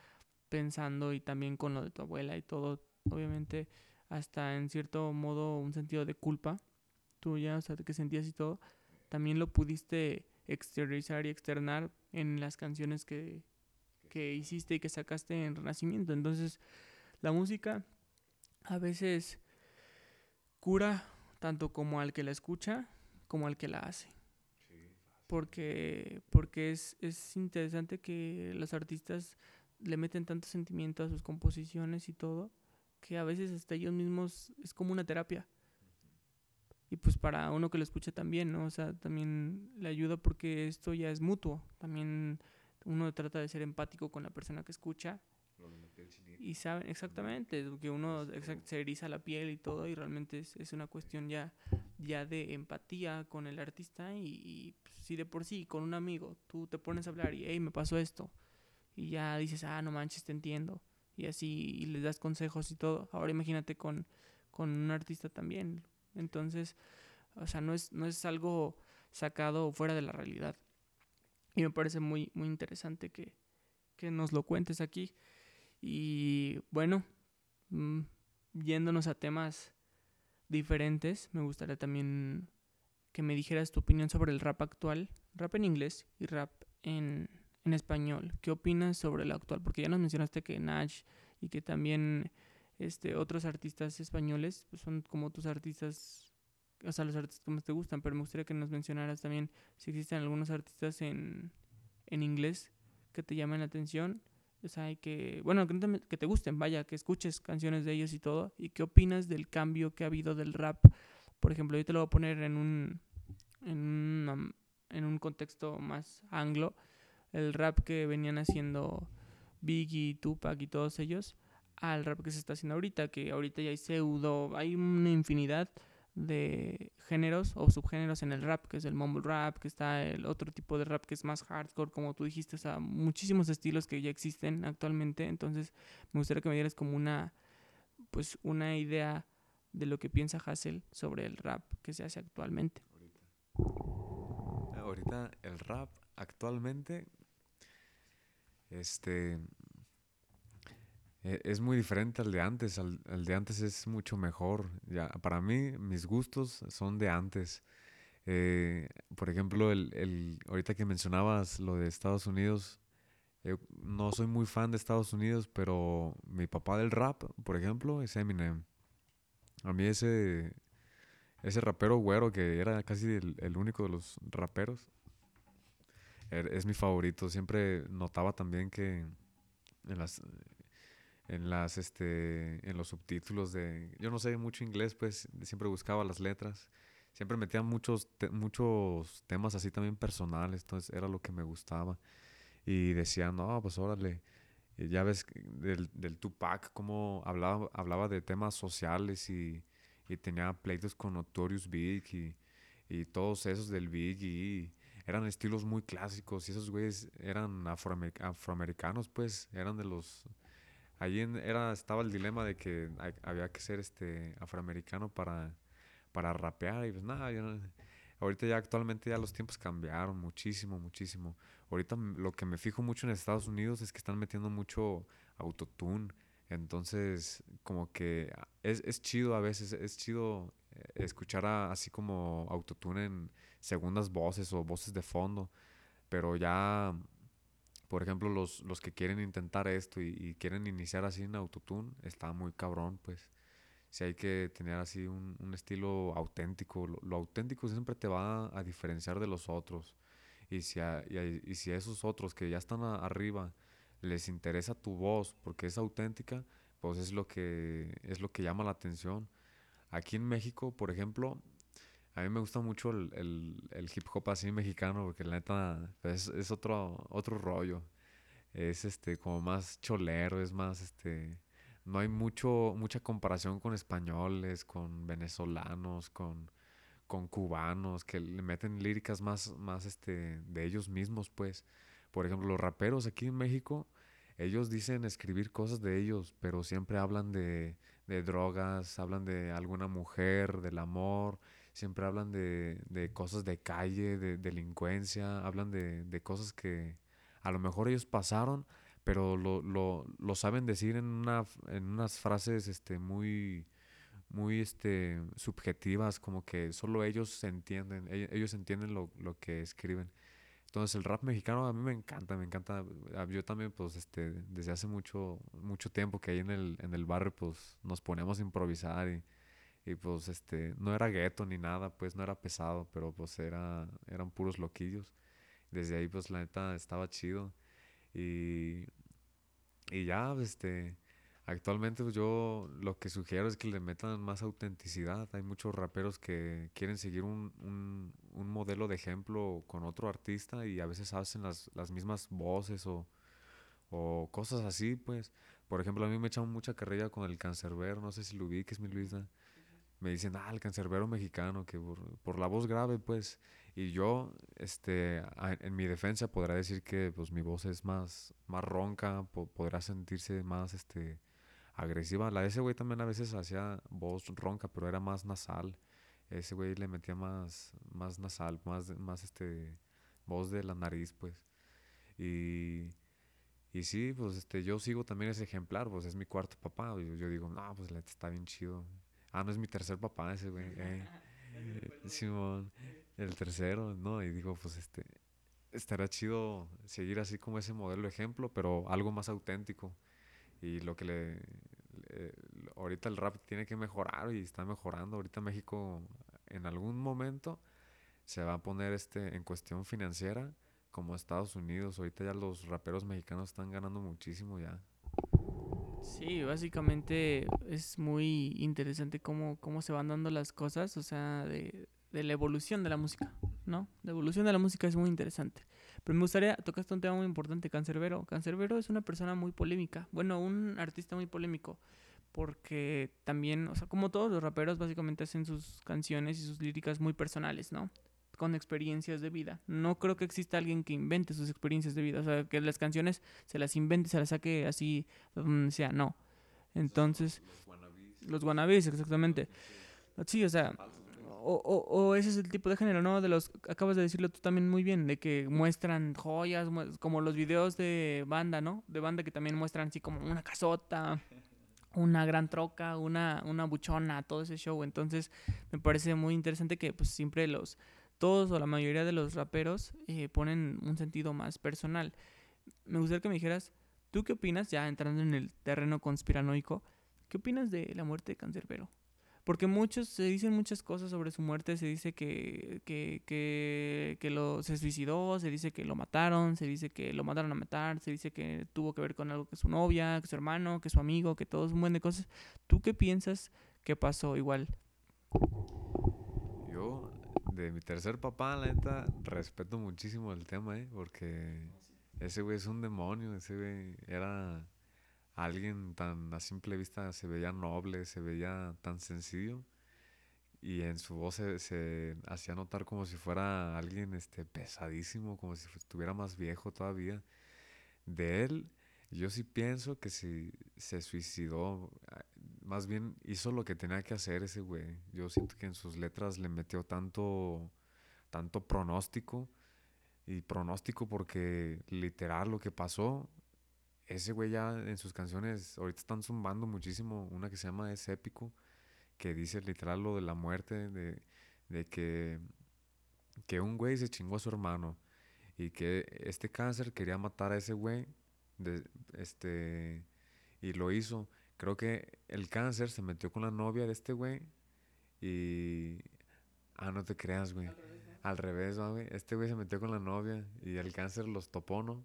pensando y también con lo de tu abuela y todo, obviamente hasta en cierto modo un sentido de culpa tuya, o sea, que sentías y todo, también lo pudiste exteriorizar y externar en las canciones que, que hiciste y que sacaste en Renacimiento. Entonces, la música a veces cura tanto como al que la escucha como al que la hace. Porque, porque es, es interesante que los artistas le meten tanto sentimiento a sus composiciones y todo, que a veces hasta ellos mismos es como una terapia y pues para uno que lo escucha también, ¿no? O sea, también le ayuda porque esto ya es mutuo. También uno trata de ser empático con la persona que escucha. Y saben exactamente, que uno se eriza la piel y todo, y realmente es, es una cuestión ya, ya de empatía con el artista. Y, y pues, si de por sí, con un amigo, tú te pones a hablar y, hey, me pasó esto, y ya dices, ah, no manches, te entiendo, y así, y les das consejos y todo. Ahora imagínate con, con un artista también, entonces, o sea, no es, no es algo sacado fuera de la realidad. Y me parece muy, muy interesante que, que nos lo cuentes aquí. Y bueno, mm, yéndonos a temas diferentes, me gustaría también que me dijeras tu opinión sobre el rap actual, rap en inglés y rap en, en español. ¿Qué opinas sobre el actual? Porque ya nos mencionaste que Nash y que también este, otros artistas españoles pues, son como tus artistas, o sea, los artistas que más te gustan, pero me gustaría que nos mencionaras también si existen algunos artistas en, en inglés que te llamen la atención. O sea, que, bueno, que, te, que te gusten, vaya, que escuches canciones de ellos y todo. ¿Y qué opinas del cambio que ha habido del rap? Por ejemplo, yo te lo voy a poner en un, en, en un contexto más anglo. El rap que venían haciendo Biggie, Tupac y todos ellos al rap que se está haciendo ahorita, que ahorita ya hay pseudo, hay una infinidad de géneros o subgéneros en el rap, que es el mumble rap, que está el otro tipo de rap que es más hardcore, como tú dijiste, o sea, muchísimos estilos que ya existen actualmente, entonces me gustaría que me dieras como una, pues una idea de lo que piensa Hassel sobre el rap que se hace actualmente. Ahorita, ahorita el rap actualmente, este, es muy diferente al de antes. Al, el de antes es mucho mejor. Ya, para mí, mis gustos son de antes. Eh, por ejemplo, el, el, ahorita que mencionabas lo de Estados Unidos, eh, no soy muy fan de Estados Unidos, pero mi papá del rap, por ejemplo, es Eminem. A mí ese, ese rapero güero que era casi el, el único de los raperos, er, es mi favorito. Siempre notaba también que en las en las este en los subtítulos de yo no sé mucho inglés pues siempre buscaba las letras siempre metía muchos muchos temas así también personales entonces era lo que me gustaba. Y decía no pues órale ya ves del, del Tupac cómo hablaba hablaba de temas sociales y, y tenía pleitos con Notorious Big y, y todos esos del Big y eran estilos muy clásicos y esos güeyes eran afroamericanos pues eran de los Allí era, estaba el dilema de que había que ser este afroamericano para, para rapear y pues nada, ahorita ya actualmente ya los tiempos cambiaron muchísimo, muchísimo. Ahorita lo que me fijo mucho en Estados Unidos es que están metiendo mucho autotune. Entonces, como que es, es chido a veces, es chido eh, escuchar así como autotune en segundas voces o voces de fondo, pero ya por ejemplo, los, los que quieren intentar esto y, quieren iniciar así en autotune, está muy cabrón, pues. Si hay que tener así un, un estilo auténtico. Lo, auténtico siempre te va a, diferenciar de los otros. Y si, a, y, y, si a esos otros que ya están arriba les interesa tu voz porque es auténtica, pues es lo que, es lo que llama la atención. Aquí en México, por ejemplo, a mí me gusta mucho el, el, hip hop así mexicano, porque la neta es, es, otro, otro rollo. Es este como más cholero, es más este. No hay mucho, mucha comparación con españoles, con venezolanos, con, con cubanos, que le meten líricas más, más este, de ellos mismos, pues. Por ejemplo, los raperos aquí en México, ellos dicen escribir cosas de ellos, pero siempre hablan de, de drogas, hablan de alguna mujer, del amor, siempre hablan de, de cosas de calle, de delincuencia, hablan de, de, cosas que a lo mejor ellos pasaron, pero lo, lo, lo saben decir en, una, en unas frases este, muy, muy este, subjetivas, como que solo ellos entienden, e, ellos entienden lo, lo que escriben. Entonces el rap mexicano a mí me encanta, me encanta. Yo también, pues, este, desde hace mucho, mucho tiempo que ahí en el, en el barrio, pues, nos ponemos a improvisar y, y pues este, no era gueto ni nada, pues no era pesado, pero pues era, eran puros loquillos. Desde ahí pues la neta estaba chido. Y, y ya, este, actualmente pues, yo lo que sugiero es que le metan más autenticidad. Hay muchos raperos que quieren seguir un, un, un modelo de ejemplo con otro artista y a veces hacen las, las mismas voces o, o cosas así, pues. Por ejemplo, a mí me echan mucha carrilla con el cancerbero, no sé si lo ubiques, mi Luisa me dicen, ah, el cancerbero mexicano, que por, la voz grave, pues. Y yo, este, en mi defensa podrá decir que, pues, mi voz es más, más ronca, podrá sentirse más, este, agresiva. La de ese güey también a veces hacía voz ronca, pero era más nasal. Ese güey le metía más, más nasal, más, más, este, voz de la nariz, pues. Y... Y sí, pues este, yo sigo también ese ejemplar, pues es mi cuarto papá. Yo, yo digo, no, pues está bien chido. Ah, no es mi tercer papá ese, güey. Eh. Simón. El tercero, ¿no? Y digo, pues este, estaría chido seguir así como ese modelo ejemplo, pero algo más auténtico. Y lo que le, le- ahorita el rap tiene que mejorar y está mejorando. Ahorita México en algún momento se va a poner este en cuestión financiera como Estados Unidos. Ahorita ya los raperos mexicanos están ganando muchísimo ya. Sí, básicamente es muy interesante cómo, cómo se van dando las cosas, o sea, de, de la evolución de la música, ¿no? La evolución de la música es muy interesante. Pero me gustaría, tocaste un tema muy importante, Cancerbero. Cancerbero es una persona muy polémica, bueno, un artista muy polémico, porque también, o sea, como todos los raperos, básicamente hacen sus canciones y sus líricas muy personales, ¿no? Con experiencias de vida. No creo que exista alguien que invente sus experiencias de vida, o sea, que las canciones se las invente, se las saque así donde sea, no. Entonces, los wannabes, exactamente. Sí, o sea, o, o, o ese es el tipo de género, ¿no? De los, acabas de decirlo tú también muy bien, de que muestran joyas, como los videos de banda, ¿no? De banda que también muestran así como una casota, una gran troca, una, una buchona, todo ese show. Entonces, me parece muy interesante que pues siempre los, todos o la mayoría de los raperos eh, ponen un sentido más personal. Me gustaría que me dijeras, ¿tú qué opinas, ya entrando en el terreno conspiranoico, qué opinas de la muerte de Cancerbero? Porque muchos se dicen muchas cosas sobre su muerte, se dice que, que, que, que lo, se suicidó, se dice que lo mataron, se dice que lo mandaron a matar, se dice que tuvo que ver con algo que su novia, que su hermano, que su amigo, que todo es un buen de cosas. ¿Tú qué piensas que pasó igual? De mi tercer papá, la neta, respeto muchísimo el tema, ¿eh? Porque ese güey es un demonio, ese güey era alguien tan a simple vista, se veía noble, se veía tan sencillo. Y en su voz se, se hacía notar como si fuera alguien este, pesadísimo, como si estuviera más viejo todavía. De él, yo sí pienso que si se suicidó, más bien hizo lo que tenía que hacer ese güey. Yo siento que en sus letras le metió tanto, tanto pronóstico. Y pronóstico porque literal lo que pasó, ese güey ya en sus canciones, ahorita están zumbando muchísimo, una que se llama Es Épico, que dice literal lo de la muerte, de, de que, que un güey se chingó a su hermano y que este cáncer quería matar a ese güey, este, y lo hizo. Creo que el cáncer se metió con la novia de este güey y... Ah, no te creas, güey. Al revés, ¿va, güey. Este güey se metió con la novia y el cáncer los topó, ¿no?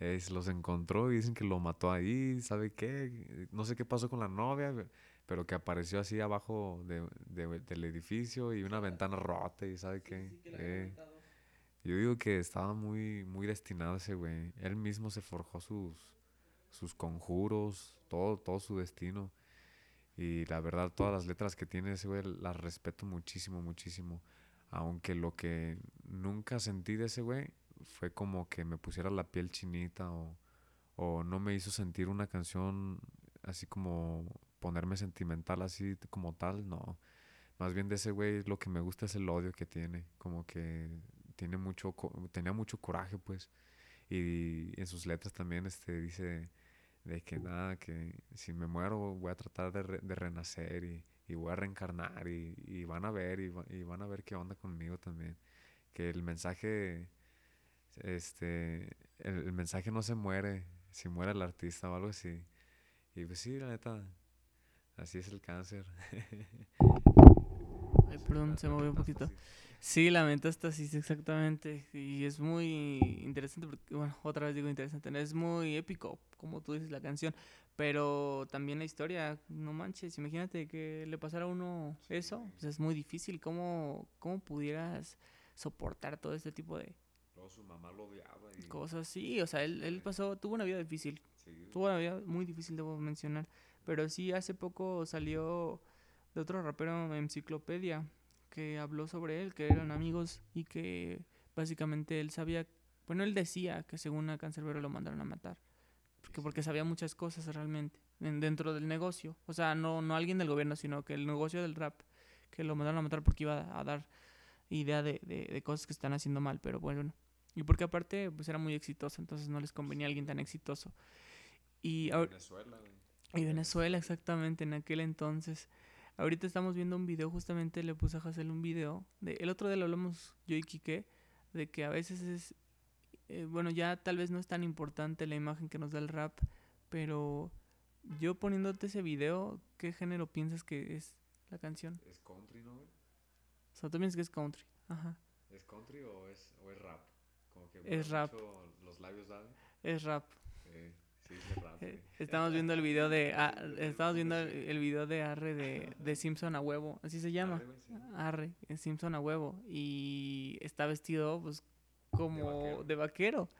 Eh, se los encontró y dicen que lo mató ahí, ¿sabe qué? No sé qué pasó con la novia, pero que apareció así abajo de, de- del edificio y una ventana rota y ¿sabe qué? Eh, yo digo que estaba muy, muy destinado ese güey. Él mismo se forjó sus, sus conjuros, todo, todo su destino. Y la verdad, todas las letras que tiene ese güey las respeto muchísimo, muchísimo. Aunque lo que nunca sentí de ese güey fue como que me pusiera la piel chinita o, o no me hizo sentir una canción así como ponerme sentimental así como tal, no. Más bien de ese güey lo que me gusta es el odio que tiene, como que tiene mucho, tenía mucho coraje pues. Y en sus letras también este dice de que nada, que si me muero voy a tratar de, re- de renacer y, y voy a reencarnar y, y van a ver y, va- y van a ver qué onda conmigo también. Que el mensaje, este, el, el mensaje no se muere si muere el artista o algo así. Y pues sí, la neta, así es el cáncer. Ay, perdón, se movió un poquito. Sí, la metástasis, exactamente. Y es muy interesante porque, bueno, otra vez digo interesante, es muy épico, como tú dices, la canción. Pero también la historia, no manches, imagínate que le pasara a uno eso, pues es muy difícil. ¿Cómo, cómo pudieras soportar todo este tipo de su mamá lo odiaba y cosas? Sí, o sea, él, él pasó, tuvo una vida difícil, sí, tuvo una vida muy difícil, debo mencionar. Pero sí, hace poco salió de otro rapero, Enciclopedia, que habló sobre él, que eran amigos y que básicamente él sabía, bueno, él decía que según a Cancerbero lo mandaron a matar, porque, porque sabía muchas cosas realmente en- dentro del negocio, o sea, no, no alguien del gobierno, sino que el negocio del rap, que lo mandaron a matar porque iba a dar idea de, de, de cosas que están haciendo mal, pero bueno, y porque aparte pues era muy exitoso, entonces no les convenía alguien tan exitoso. Y Venezuela, y Venezuela, exactamente, en aquel entonces. Ahorita estamos viendo un video, justamente le puse a Hazel un video. De, el otro día lo hablamos yo y Quique, de que a veces es, eh, bueno, ya tal vez no es tan importante la imagen que nos da el rap, pero yo poniéndote ese video, ¿qué género piensas que es la canción? ¿Es country, no? O sea, tú piensas que es country. Ajá. ¿Es country o es, o es rap? Como que Es rap. los labios, ¿sabes? Es rap. Sí, sí. Eh. Estamos viendo el video de estamos viendo el, el video de Arre de, de Simpson a huevo, así se llama. Arre, Simpson a huevo y está vestido pues como de vaquero,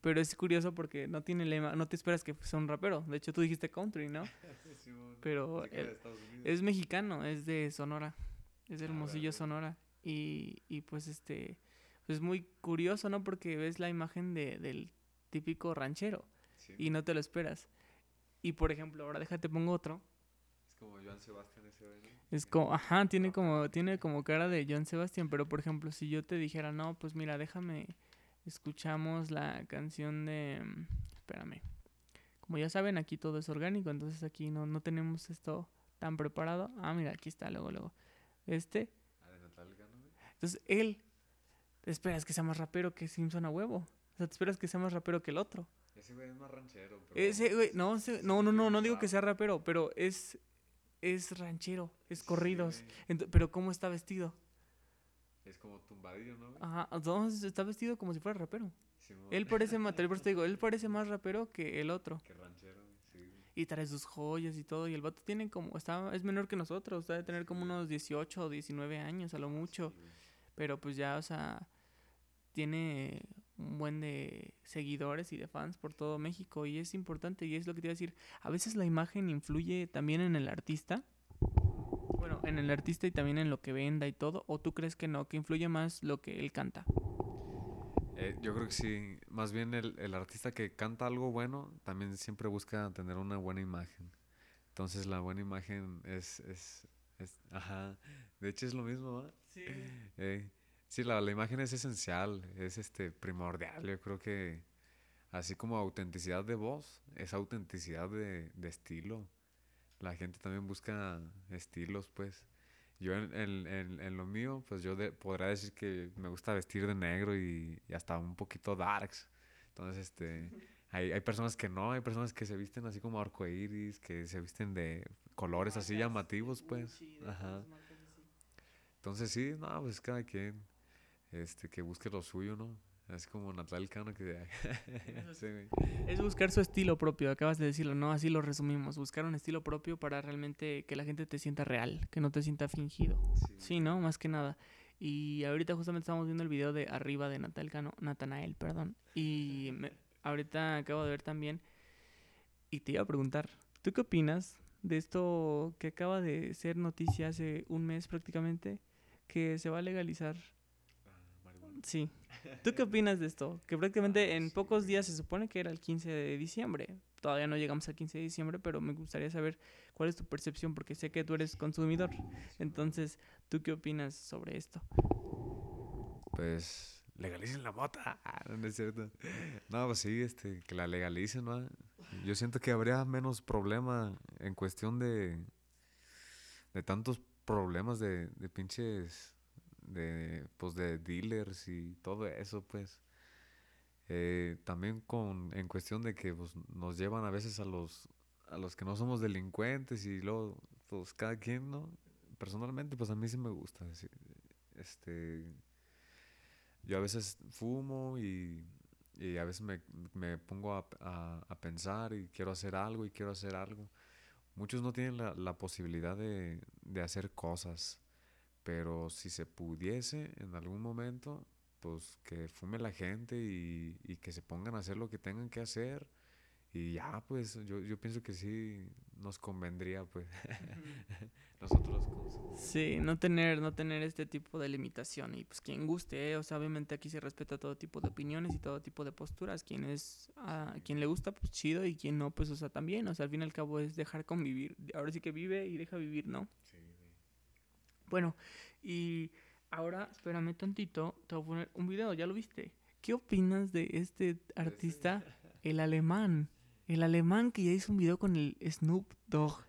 pero es curioso porque no tiene lema, no te esperas que sea un rapero. De hecho tú dijiste country, ¿no? Pero él- es mexicano, es de Sonora, es de Ah, Hermosillo. Sonora y, y pues este pues, es muy curioso, ¿no? Porque ves la imagen de, del típico ranchero Sí. y no te lo esperas. Y por ejemplo, ahora déjate pongo otro. Es como Joan Sebastián ese. Es como, ajá, tiene como, tiene como cara de John Sebastian, pero por ejemplo, si yo te dijera, no, pues mira, déjame, escuchamos la canción de, espérame, como ya saben, aquí todo es orgánico, entonces aquí no, no tenemos esto tan preparado. Ah, mira, aquí está, luego, luego. Este, entonces él, te esperas que sea más rapero que Simpson a huevo. O sea, te esperas que sea más rapero que el otro. Ese güey es más ranchero. Pero Ese, güey, no, ese- no, no, no, no digo que sea rapero, pero es, es ranchero, es corridos. pero ¿cómo está vestido? Es como tumbadillo, ¿no? güey? Ajá, entonces está vestido como si fuera rapero. Él parece más, te digo, él parece más rapero que el otro. Que ranchero. Sí. Y trae sus joyas y todo. Y el vato tiene como, está, es menor que nosotros, debe tener como unos 18 o 19 años a lo mucho. Sí, güey. Pero pues ya, o sea, tiene un buen de seguidores y de fans por todo México. Y es importante, y es lo que te iba a decir. A veces la imagen influye también en el artista. Bueno, en el artista y también en lo que venda y todo. ¿O tú crees que no? Que influye más lo que él canta. Eh, yo creo que sí. Más bien el, el artista que canta algo bueno también siempre busca tener una buena imagen. Entonces la buena imagen es, es, es- ajá. De hecho es lo mismo, ¿va? Sí. Eh, sí, la, la imagen es esencial, es este primordial. Yo creo que así como autenticidad de voz, es autenticidad de, de estilo. La gente también busca estilos, pues. Yo en, en- en- en lo mío, pues yo de- podría decir que me gusta vestir de negro y, y hasta un poquito darks. Entonces, este, hay, hay personas que no, hay personas que se visten así como arcoíris, que se visten de colores así llamativos, pues. Ajá. Entonces sí, no, pues cada quien este, que busque lo suyo, ¿no? Así como Natal Cano que... sí. Es buscar su estilo propio, acabas de decirlo, ¿no? Así lo resumimos. Buscar un estilo propio para realmente que la gente te sienta real, que no te sienta fingido. Sí, ¿no? Más que nada. Y ahorita justamente estamos viendo el video de arriba de Natal Cano, Natanael, perdón. Y me- ahorita acabo de ver también. Y te iba a preguntar, ¿tú qué opinas de esto que acaba de ser noticia hace un mes prácticamente? Que se va a legalizar. Sí. ¿Tú qué opinas de esto? Que prácticamente Ah, en sí, pocos días se supone que era el 15 de diciembre. Todavía no llegamos al 15 de diciembre, pero me gustaría saber cuál es tu percepción, porque sé que tú eres consumidor. Entonces, ¿tú qué opinas sobre esto? Pues legalicen la mota. Ah, no, no es cierto. No, pues sí, este, que la legalicen, ¿no? Yo siento que habría menos problema en cuestión de, de tantos problemas de, de pinches, de, pues de dealers y todo eso, pues. Eh, también con, en cuestión de que pues, nos llevan a veces a los, a los que no somos delincuentes y luego, pues cada quien, ¿no? Personalmente, pues a mí sí me gusta. Este, yo a veces fumo y, y a veces me, me pongo a, a- a pensar y quiero hacer algo y quiero hacer algo. Muchos no tienen la, la posibilidad de, de hacer cosas, pero si se pudiese en algún momento, pues que fume la gente y, y que se pongan a hacer lo que tengan que hacer. Y ya, pues yo, yo pienso que sí nos convendría, pues, nosotros. Sí, no tener, no tener este tipo de limitación. Y pues quien guste, ¿eh? o sea, obviamente aquí se respeta todo tipo de opiniones y todo tipo de posturas. Quien es, a quien le gusta, pues chido, y quien no, pues, o sea, también. O sea, al fin y al cabo es dejar convivir. Ahora sí que vive y deja vivir, ¿no? Bueno, y ahora, espérame tantito, te voy a poner un video, ¿ya lo viste? ¿Qué opinas de este artista, el alemán? El alemán que ya hizo un video con el Snoop Dogg.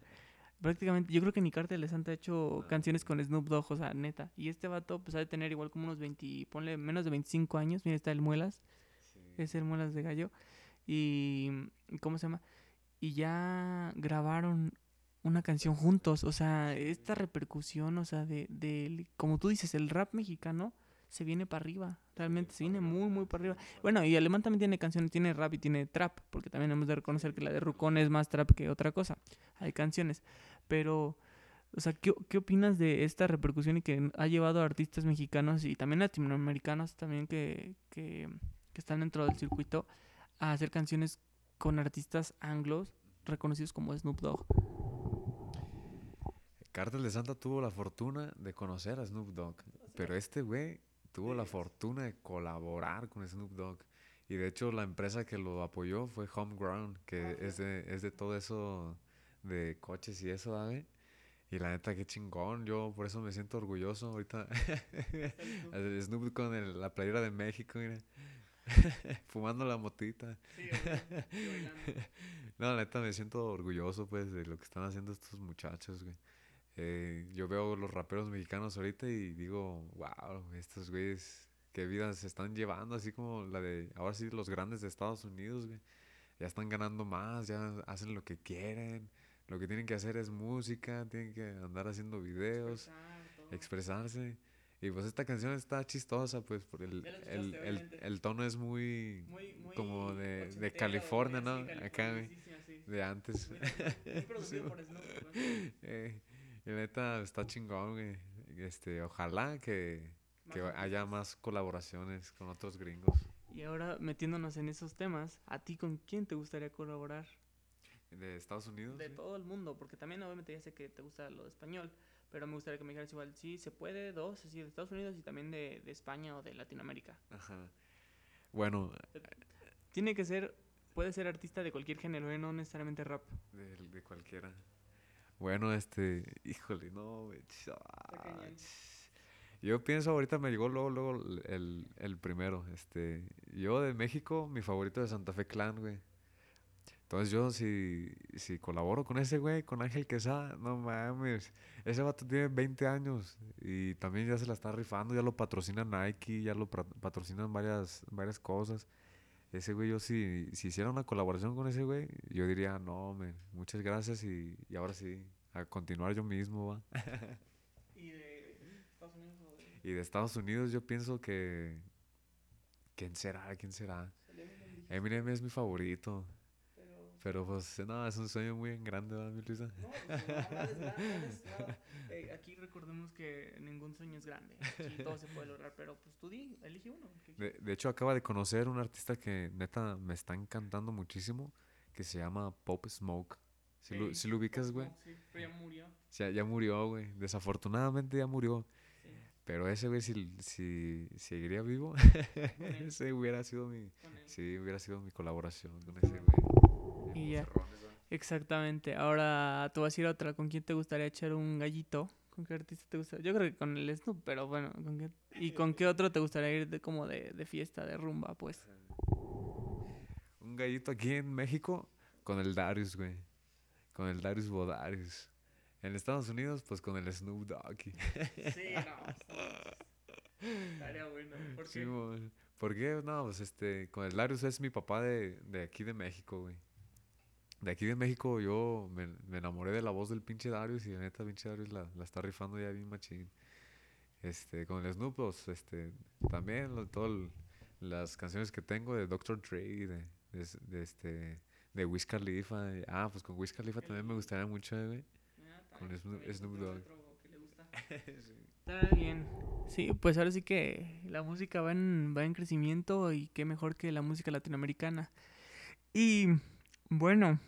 Prácticamente, yo creo que ni Cartel de Santa ha hecho canciones con Snoop Dogg, o sea, neta. Y este vato, pues ha de tener igual como unos 20, ponle menos de 25 años. Mira, está el Muelas, es el Muelas de Gallo. Y, ¿cómo se llama? Y ya grabaron una canción juntos, o sea, esta repercusión, o sea, de, de como tú dices, el rap mexicano se viene para arriba. Realmente se viene muy, muy para arriba. Bueno, y Alemán también tiene canciones, tiene rap y tiene trap, porque también hemos de reconocer que la de Rucón es más trap que otra cosa. Hay canciones. Pero, o sea, ¿qué, opinas de esta repercusión y que ha llevado a artistas mexicanos y también latinoamericanos también que, que están dentro del circuito a hacer canciones con artistas anglos reconocidos como Snoop Dogg? Cártel de Santa tuvo la fortuna de conocer a Snoop Dogg, pero este güey tuvo la fortuna de colaborar con Snoop Dogg. Y de hecho la empresa que lo apoyó fue Homeground, que es, de, es de todo eso de coches y eso, ¿sabes? Y la neta, qué chingón. Yo por eso me siento orgulloso ahorita. Snoop con el- la playera de México, mira. Fumando la motita. No, la neta me siento orgulloso pues de lo que están haciendo estos muchachos, güey. Eh, yo veo los raperos mexicanos ahorita y digo, wow, estos güeyes, qué vida se están llevando, así como la de, ahora sí, los grandes de Estados Unidos, güey. Ya están ganando más, ya hacen lo que quieren. Lo que tienen que hacer es música, tienen que andar haciendo videos, expresarse. Y pues esta canción está chistosa, pues, por el, el, el, el tono es muy, Muy, muy como de, de California, ¿no? Acá, sí. de antes. Muy producido por Snoop, ¿no? Eh, y neta, está chingón, güey. Este, ojalá que, que haya más colaboraciones con otros gringos. Y ahora metiéndonos en esos temas, ¿a ti con quién te gustaría colaborar? ¿De Estados Unidos? De güey? todo el mundo, porque también obviamente ya sé que te gusta lo de español, pero me gustaría que me dijeras igual, sí, se puede, dos, así de Estados Unidos y también de, de España o de Latinoamérica. Ajá. Bueno, Tiene que ser, puede ser artista de cualquier género, ¿eh? no necesariamente rap. de, de cualquiera. Bueno, este, híjole, no, ah, Yo pienso, ahorita me llegó luego, luego el, el primero. Este, yo de México, mi favorito de Santa Fe Clan, güey. Entonces yo si, si colaboro con ese güey, con Ángel Quesada, no mames. Ese vato tiene 20 años y también ya se la está rifando, ya lo patrocina Nike, ya lo patrocinan varias, varias cosas. Ese güey, yo si, si hiciera una colaboración con ese güey, yo diría, no, men, muchas gracias y, y ahora sí, a continuar yo mismo, va. ¿Y de Estados Unidos Y de Estados Unidos yo pienso que... ¿Quién será? ¿Quién será? Eminem es mi favorito. Pero pues no, es un sueño muy en grande, ¿verdad, mi Luisa? No, pues, no, es nada. Eh, aquí recordemos que ningún sueño es grande. Aquí todo se puede lograr, pero pues tú di, elige uno. ¿qué De, de hecho, acaba de conocer un artista que neta me está encantando muchísimo, que se llama Pop Smoke. Si, lo, si lo ubicas, güey. Sí, pero ya murió. Ya, ya murió, güey. Desafortunadamente ya murió. Sí, Pero ese güey, si, si seguiría vivo, ese hubiera sido mi... Sí, hubiera sido mi colaboración con ese güey. Exactamente. Ahora tú vas a ir a otra. ¿Con quién te gustaría echar un gallito? ¿Con qué artista te gusta? Yo creo que con el Snoop, pero bueno. ¿con qué? ¿Y con qué otro te gustaría ir de, como de, de fiesta, de rumba, pues? Un gallito aquí en México con el Darius, güey. Con el Darius Bodarius. En Estados Unidos, pues con el Snoop Doggy. Sí, no. Estaría bueno. ¿Por Sí, qué? mon. ¿Por qué? No, pues este, con el Darius es mi papá de, de aquí de México, güey. De aquí de México yo me, me enamoré de la voz del pinche Darius y la neta pinche Darius la, la está rifando ya bien machín. Este, con el Snoop, pues, este, también lo- todo el- las canciones que tengo de Dr. Dre, de, de, de este, de Wiz Khalifa. y- ah, pues con Wiz Khalifa también me gustaría mucho, eh, güey. Ah, Con Snoop- Snoop Dogg. otro que le gusta. Está bien. Sí, pues ahora sí que la música va en, va en crecimiento y qué mejor que la música latinoamericana. Y bueno,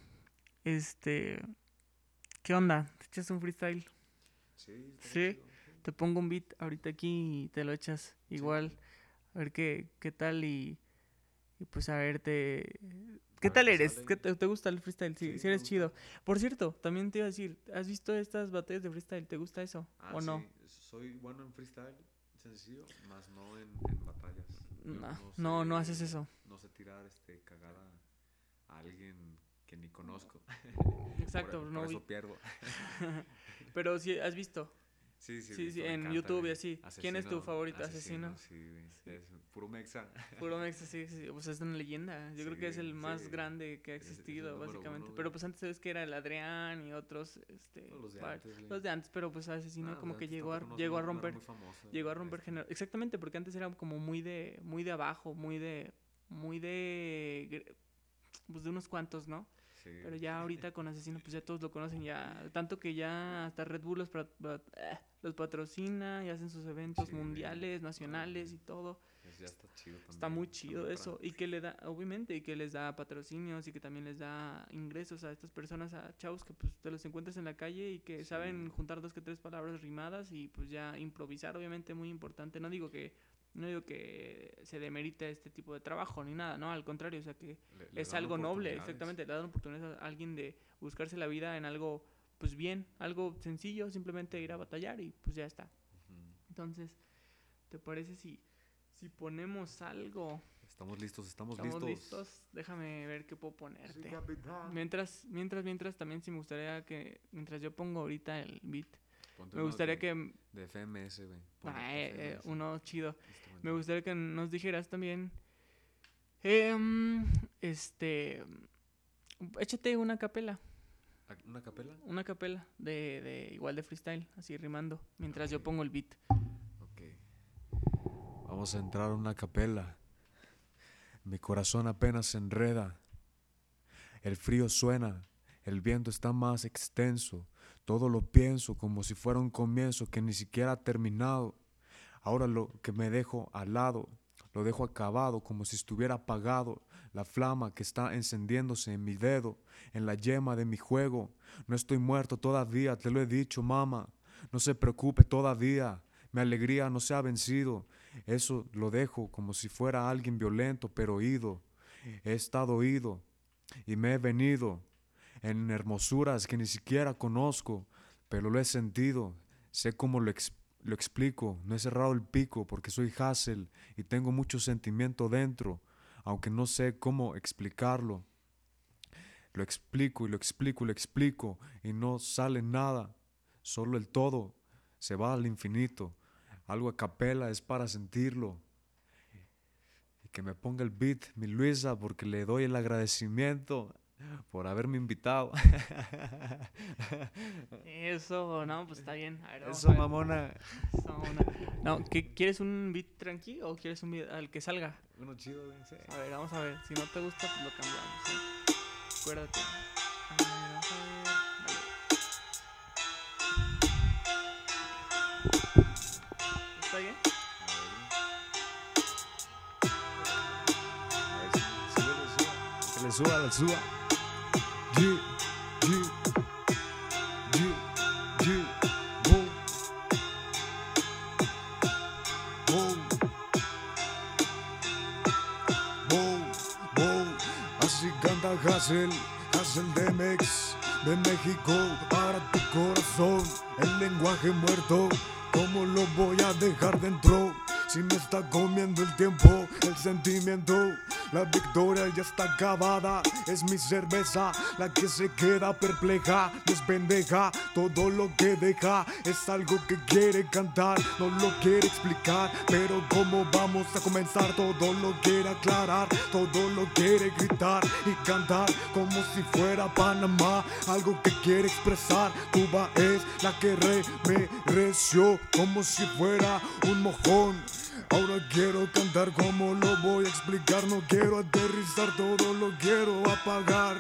este, ¿qué onda? ¿Te echas un freestyle? Sí, Sí. chido. Te pongo un beat ahorita aquí y te lo echas igual. A ver qué, qué tal y, y pues a ver, te... ¿Qué tal eres? sale. ¿Qué te, te gusta el freestyle? Sí, Sí, eres chido. Por cierto, también te iba a decir, ¿has visto estas batallas de freestyle? ¿Te gusta eso Ah, o no? sí, soy bueno en freestyle, sencillo, más no en, en batallas. No, no, no sé- haces eso. No sé tirar, este, cagar a, alguien que ni conozco. Exacto, por, no por vi. eso pierdo. Pero sí, ¿has visto? Sí, sí, Sí, visto, sí, en YouTube y así. ¿Quién es tu favorito asesino? Sí. Es puro mexa. Puro Mexa, sí, sí, pues es una leyenda. Yo creo que es el más grande que ha Es- es el existido, básicamente. uno, Pero pues antes sabes que era el Adrián y otros, este, No, los de antes, los de antes, pero pues asesino Ah, como que llegó a, no- llegó a no- no romper, muy famoso, llegó a romper género. Exactamente, porque antes era como muy de, muy de abajo, muy de, muy de, pues de unos cuantos, ¿no? Sí. Pero ya ahorita con Asesino, pues ya todos lo conocen ya. Tanto que ya hasta Red Bull los, eh, los patrocina y hacen sus eventos Sí, mundiales, nacionales y todo. Es- ya está chido también. Está muy chido eso. Y que le da, obviamente, y que les da patrocinios y que también les da ingresos a estas personas, a chavos que pues te los encuentras en la calle y que Sí. saben juntar dos que tres palabras rimadas y pues ya improvisar, obviamente, muy importante. No digo que no digo que se demerite este tipo de trabajo ni nada, no, al contrario, o sea que le- le es algo noble, exactamente, le dan oportunidades a alguien de buscarse la vida en algo, pues bien, algo sencillo, simplemente ir a batallar y pues ya está. Entonces, ¿te parece si, si ponemos algo? Estamos listos, estamos, ¿Estamos listos. listos? Déjame ver qué puedo ponerte. Mientras, mientras, mientras, también sí me gustaría que, mientras yo pongo ahorita el beat, Ponte me gustaría de- que, De FMS, güey. Ah, eh, eh, uno chido, me instrumental. gustaría que nos dijeras también, em, este, échate una capela. ¿A- ¿Una capela? Una capela de, de igual de freestyle, así rimando, mientras yo pongo el beat. Ok. Vamos a entrar a una capela. Mi corazón apenas se enreda. El frío suena, el viento está más extenso. Todo lo pienso como si fuera un comienzo que ni siquiera ha terminado. Ahora lo que me dejo al lado, lo dejo acabado como si estuviera apagado. La flama que está encendiéndose en mi dedo, en la yema de mi juego. No estoy muerto todavía, te lo he dicho, mamá. No se preocupe todavía, mi alegría no se ha vencido. Eso lo dejo como si fuera alguien violento, pero ido. He estado ido y me he venido en hermosuras que ni siquiera conozco, pero lo he sentido. Sé cómo lo, ex- lo explico. No he cerrado el pico porque soy Hassel y tengo mucho sentimiento dentro, aunque no sé cómo explicarlo. Lo explico y lo explico y lo explico y no sale nada. Solo el todo se va al infinito. Algo a capela es para sentirlo. Y que me ponga el beat, mi Luisa, porque le doy el agradecimiento por haberme invitado. Eso, no, pues está bien. A ver, Eso, mamona. Eso, una- No, ¿qué- ¿quieres un beat tranqui o quieres un beat al que salga? Uno chido, sí. A ver, vamos a ver. Si no te gusta, pues lo cambiamos. ¿sí? Acuérdate. A ver, vamos a ver. ¿Está bien? A ver. Que le suba, le suba. Así canta Hassel, Hassel de Mex, de México para tu corazón. El lenguaje muerto, ¿cómo lo voy a dejar dentro? Si me está comiendo el tiempo, el sentimiento. La victoria ya está acabada, es mi cerveza la que se queda perpleja, despendeja, todo lo que deja. Es algo que quiere cantar, no lo quiere explicar, pero cómo vamos a comenzar, todo lo quiere aclarar, todo lo quiere gritar y cantar como si fuera Panamá, algo que quiere expresar, Cuba es la que remereció como si fuera un mojón. Ahora quiero cantar como lo voy a explicar No quiero aterrizar, todo lo quiero apagar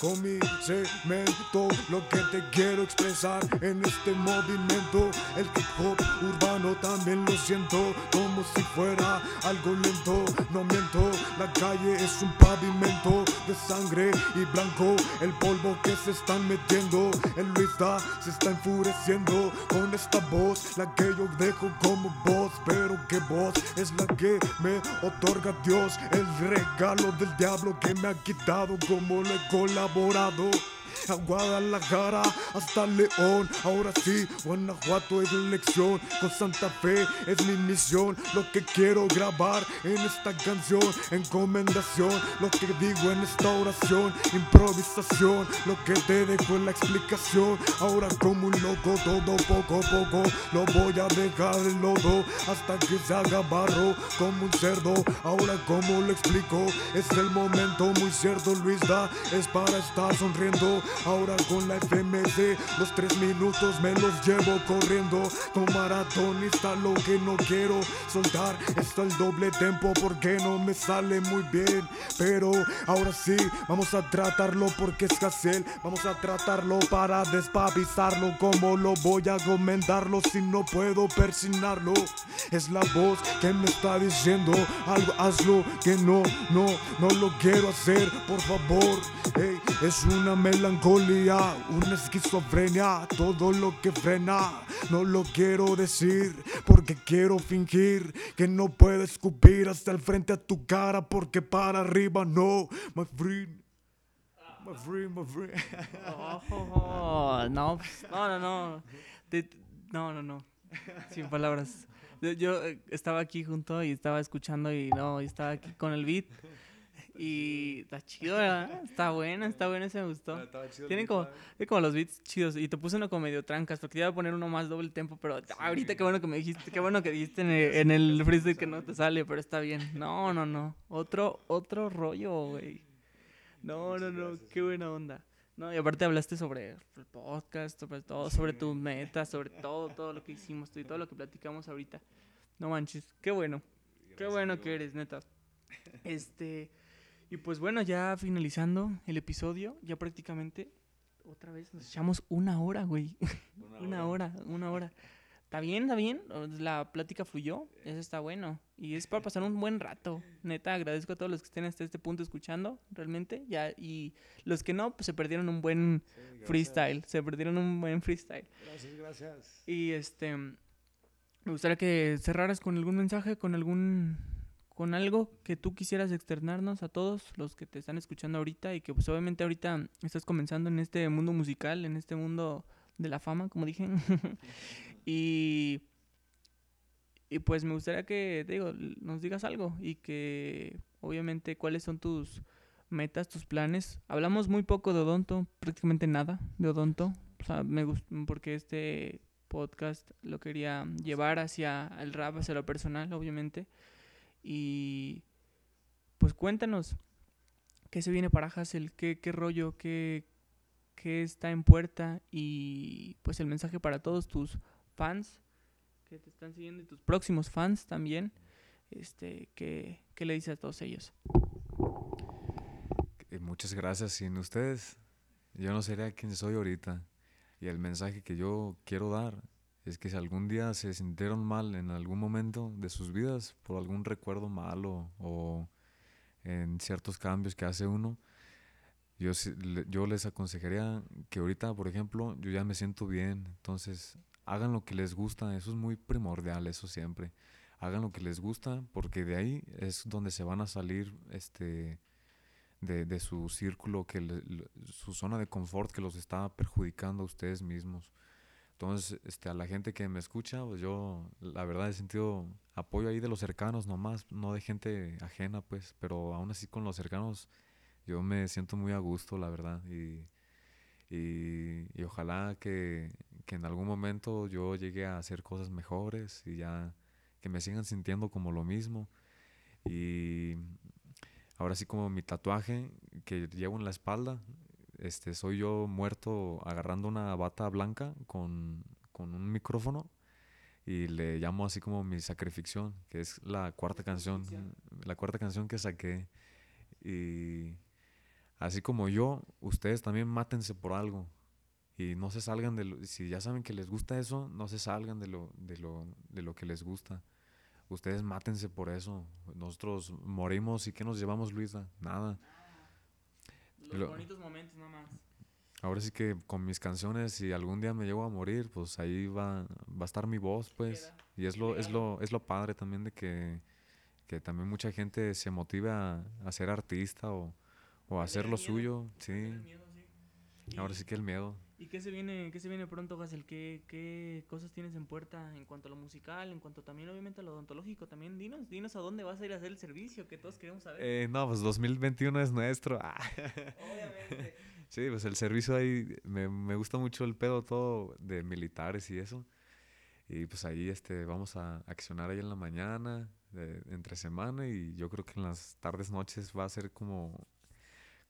Con mi cemento. Lo que te quiero expresar en este movimiento El hip hop urbano también lo siento Como si fuera algo lento. No miento, la calle es un pavimento De sangre y blanco. El polvo que se están metiendo El Luis Da se está enfureciendo Con esta voz, la que yo dejo como voz. Pero que voz es la que me otorga Dios El regalo del diablo que me ha quitado como lo he colaborado a Guadalajara hasta León. Ahora sí, Guanajuato es elección. Con Santa Fe es mi misión. Lo que quiero grabar en esta canción, encomendación. Lo que digo en esta oración, improvisación. Lo que te dejo en la explicación. Ahora como un loco, todo poco a poco. Lo voy a dejar el lodo hasta que se haga barro como un cerdo. Ahora como lo explico, es el momento muy cierto, Luis da, es para estar sonriendo. Ahora con la FMC, los tres minutos me los llevo corriendo. Con maratonista lo que no quiero soltar, está el doble tempo porque no me sale muy bien. Pero ahora sí, vamos a tratarlo porque es Casel, vamos a tratarlo para despavizarlo. Como lo voy a comentarlo si no puedo persignarlo? Es la voz que me está diciendo algo, hazlo que no, no, no lo quiero hacer, por favor. Ey, es una melancolía, una esquizofrenia, todo lo que frena. No lo quiero decir porque quiero fingir que no puedo escupir hasta el frente a tu cara porque para arriba no, my friend. My friend, my friend. Oh, no, no, no, no. No, no, no. Sin palabras. Yo, yo, eh, estaba aquí junto y estaba escuchando y no, y estaba aquí con el beat. Y está chido, ¿verdad? Está bueno, está bueno, ese me gustó. Tienen como, tienen como los beats chidos. Y te puse uno como medio trancas, porque te iba a poner uno más doble tempo, pero ahorita qué bueno que me dijiste, qué bueno que dijiste en el, en el freestyle que no te sale, pero está bien. No, no, no. Otro, otro rollo, güey. No, no, no, qué buena onda. No, y aparte hablaste sobre el podcast, sobre todo, sobre tus metas, sobre todo, todo lo que hicimos y todo lo que platicamos ahorita. No manches, qué bueno. Qué bueno que eres, neta. Este, y pues bueno, ya finalizando el episodio, ya prácticamente otra vez nos echamos una hora, güey. Una hora, una hora. Está bien, está bien. La plática fluyó. Eso está bueno. Y es para pasar un buen rato. Neta, agradezco a todos los que estén hasta este punto escuchando, realmente. Ya, y los que no, pues se perdieron un buen freestyle. Se perdieron un buen freestyle. Gracias, gracias. Y este. Me gustaría que cerraras con algún mensaje, con algún. Con algo que tú quisieras externarnos a todos los que te están escuchando ahorita y que pues obviamente ahorita estás comenzando en este mundo musical, en este mundo de la fama, como dije. y, y pues me gustaría que, te digo, nos digas algo y que obviamente cuáles son tus metas, tus planes. Hablamos muy poco de Odonto, prácticamente nada de Odonto. O sea, me porque este podcast lo quería llevar hacia el rap, hacia lo personal, obviamente. Y pues cuéntanos, ¿qué se viene para Hassel? ¿Qué, qué rollo? ¿Qué, ¿Qué está en puerta? Y pues el mensaje para todos tus fans que te están siguiendo y tus próximos fans también. Este, ¿qué, qué le dices a todos ellos? Eh, Muchas gracias. Sin ustedes, yo no sería quien soy ahorita. Y el mensaje que yo quiero dar es que si algún día se sintieron mal en algún momento de sus vidas por algún recuerdo malo o en ciertos cambios que hace uno, yo, yo les aconsejaría que ahorita, por ejemplo, yo ya me siento bien. Entonces, hagan lo que les gusta. Eso es muy primordial, eso siempre. Hagan lo que les gusta porque de ahí es donde se van a salir este de, de su círculo, que su zona de confort que los está perjudicando a ustedes mismos. Entonces, este, a la gente que me escucha, pues yo, la verdad, he sentido apoyo ahí de los cercanos nomás, no de gente ajena, pues, pero aún así con los cercanos, yo me siento muy a gusto, la verdad, y, y, ojalá que, que en algún momento yo llegue a hacer cosas mejores y ya que me sigan sintiendo como lo mismo. Y ahora sí como mi tatuaje que llevo en la espalda, este, soy yo muerto agarrando una bata blanca con, con un micrófono y le llamo así como mi sacrificación, que es la cuarta canción, la cuarta canción que saqué. Y así como yo, ustedes también mátense por algo. Y no se salgan de lo, si ya saben que les gusta eso, no se salgan de lo, de lo, de lo que les gusta. Ustedes mátense por eso. Nosotros morimos y ¿qué nos llevamos, Luisa? Nada. Los Lo- bonitos momentos nada más. Ahora sí que con mis canciones, si algún día me llego a morir, pues ahí va, va a estar mi voz, pues. Y es lo, es lo, es lo padre también de que, que también mucha gente se motive a, a ser artista o, o a hacer lo miedo, suyo, sí. Ahora sí que el miedo. ¿Y qué se viene, qué se viene pronto, Hazel? ¿Qué, ¿Qué cosas tienes en puerta en cuanto a lo musical, en cuanto también obviamente a lo odontológico? También dinos, dinos a dónde vas a ir a hacer el servicio que todos queremos saber. Eh, no, pues 2021 es nuestro. Ah. Obviamente. Sí, pues el servicio ahí, me, me gusta mucho el pedo todo de militares y eso. Y pues ahí este, vamos a accionar ahí en la mañana, de- entre semana, y yo creo que en las tardes, noches va a ser como,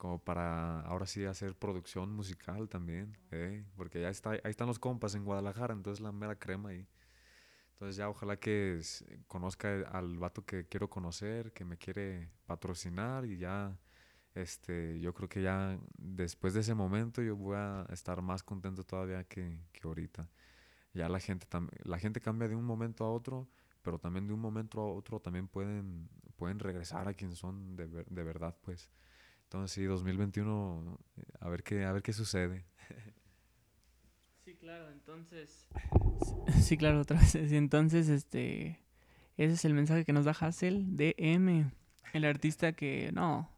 como para ahora sí hacer producción musical también, ¿eh? porque ya está, ahí están los compas en Guadalajara, entonces la mera crema ahí. Entonces ya ojalá que s- conozca al vato que quiero conocer, que me quiere patrocinar y ya, este, yo creo que ya después de ese momento yo voy a estar más contento todavía que, que ahorita. Ya la gente, la gente cambia de un momento a otro, pero también de un momento a otro también pueden, pueden regresar a quien son de, ver- de verdad, pues. Entonces sí, 2021, eh, a ver qué, a ver qué sucede. Sí, claro, entonces. Sí, claro, otra vez. Sí, Entonces, este. Ese es el mensaje que nos da Hassel, DM. El artista que. No.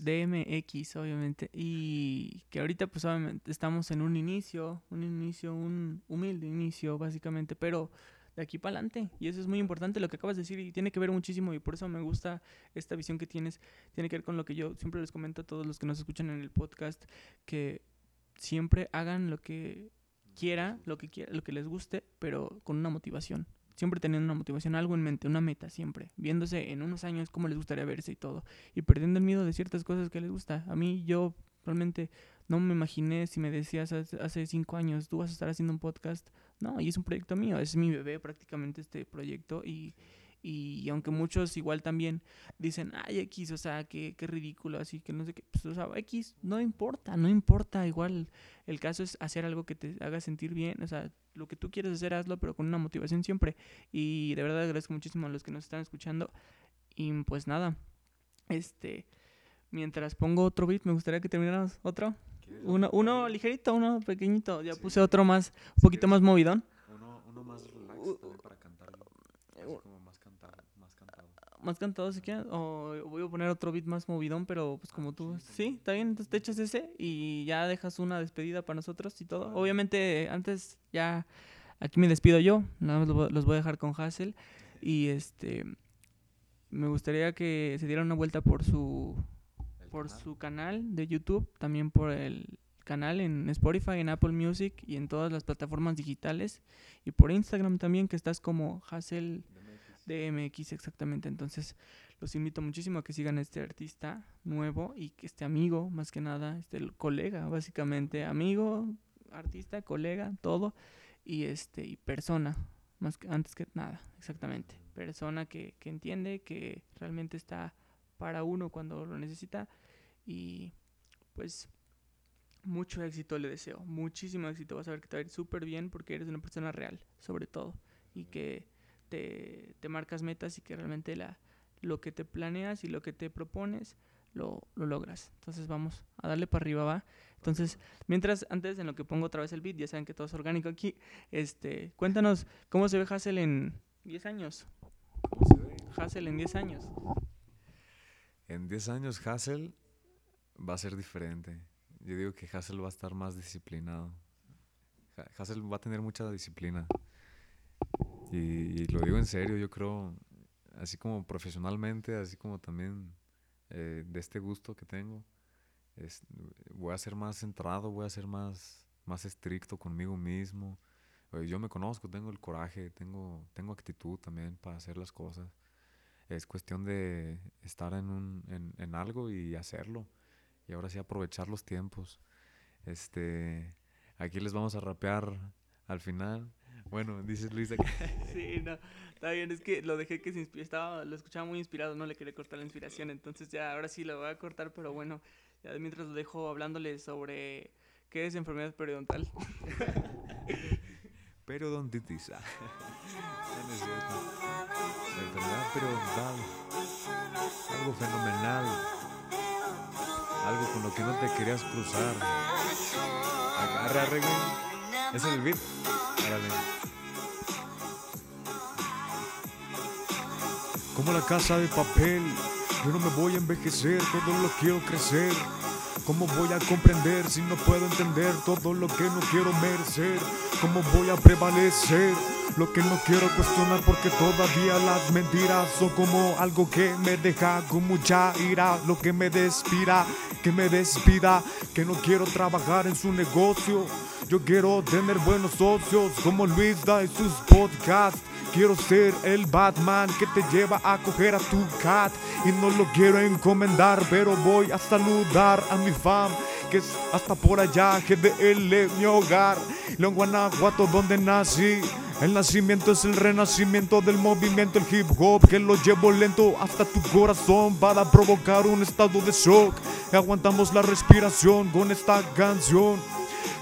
DMX, obviamente. Y que ahorita, pues, obviamente, estamos en un inicio. Un inicio, un humilde inicio, básicamente. Pero de aquí para adelante. Y eso es muy importante lo que acabas de decir. Y tiene que ver muchísimo. Y por eso me gusta esta visión que tienes. Tiene que ver con lo que yo siempre les comento a todos los que nos escuchan en el podcast. Que siempre hagan lo que quiera, lo que quiera, lo que les guste, pero con una motivación. Siempre teniendo una motivación, algo en mente, una meta siempre, viéndose en unos años cómo les gustaría verse y todo, y perdiendo el miedo de ciertas cosas que les gusta. A mí yo realmente no me imaginé si me decías hace, cinco años, tú vas a estar haciendo un podcast. No, y es un proyecto mío, es mi bebé prácticamente este proyecto y, y aunque muchos igual también dicen, ay, X, o sea, qué, qué ridículo, así que no sé qué, pues, o sea, X, no importa, no importa, igual el caso es hacer algo que te haga sentir bien, o sea, lo que tú quieres hacer, hazlo, pero con una motivación siempre. Y de verdad agradezco muchísimo a los que nos están escuchando. Y pues nada, este, mientras pongo otro beat, me gustaría que termináramos otro. Uno, uno ligerito, uno pequeñito. Ya Sí. puse otro más, un poquito más movidón. Uno, uno más relax Uh, también para cantarlo. Así uh. como más cantado, más cantado. Más cantado si quieres. O voy a poner otro beat más movidón, pero pues como tú. Sí, está bien, entonces te echas ese y ya dejas una despedida para nosotros y todo. Obviamente, antes ya aquí me despido yo. Nada más los voy- a dejar con Hassel. Y este. Me gustaría que se dieran una vuelta por su por su canal de YouTube, también por el canal en Spotify, en Apple Music y en todas las plataformas digitales y por Instagram también que estás como Hassel DMX exactamente. Entonces, los invito muchísimo a que sigan a este artista nuevo y que este amigo, más que nada, este colega, básicamente, amigo, artista, colega, todo y este y persona, más que antes que nada, exactamente. Persona que, que entiende que realmente está para uno cuando lo necesita y pues mucho éxito le deseo, muchísimo éxito, vas a ver que te va a ir súper bien porque eres una persona real, sobre todo, y que te, te marcas metas y que realmente la, lo que te planeas y lo que te propones lo, lo logras. Entonces vamos a darle para arriba, va. Entonces, mientras, antes en lo que pongo otra vez el beat, ya saben que todo es orgánico aquí, este, cuéntanos cómo se ve Hassel en 10 años. ¿Cómo se ve? Hassel en 10 años. En 10 años Hassel va a ser diferente. Yo digo que Hassel va a estar más disciplinado. Ha- Hassel va a tener mucha disciplina. Y, y lo digo en serio, yo creo, así como profesionalmente, así como también eh, de este gusto que tengo, es- voy a ser más centrado, voy a ser más, más estricto conmigo mismo. Eh, Yo me conozco, tengo el coraje, tengo, tengo actitud también para hacer las cosas. Es cuestión de estar en, un, en, en algo y hacerlo. Y ahora sí aprovechar los tiempos. Este, aquí les vamos a rapear al final. Bueno, dice Luisa que Sí, no, está bien, es que lo dejé que se inspi- estaba, lo escuchaba muy inspirado, no le quería cortar la inspiración, entonces ya ahora sí lo voy a cortar, pero bueno, ya mientras lo dejo hablándole sobre qué es enfermedad periodontal. periodontitis. No, no es cierto. Enfermedad periodontal. Algo fenomenal. Algo con lo que no te querías cruzar. Agarra, arre, güey. ¿Ese es el beat? Árale. Como la casa de papel, yo no me voy a envejecer, todo lo quiero crecer. ¿Cómo voy a comprender si no puedo entender todo lo que no quiero merecer? ¿Cómo voy a prevalecer? Lo que no quiero cuestionar porque todavía las mentiras son como algo que me deja con mucha ira, lo que me despira, que me despida, que no quiero trabajar en su negocio. Yo quiero tener buenos socios como Luis da y sus podcasts. Quiero ser el Batman que te lleva a coger a tu cat y no lo quiero encomendar, pero voy a saludar a mi fam que es hasta por allá, es mi hogar. León, Guanajuato, donde nací. El nacimiento es el renacimiento del movimiento, el hip hop que lo llevo lento hasta tu corazón para provocar un estado de shock. Aguantamos la respiración con esta canción.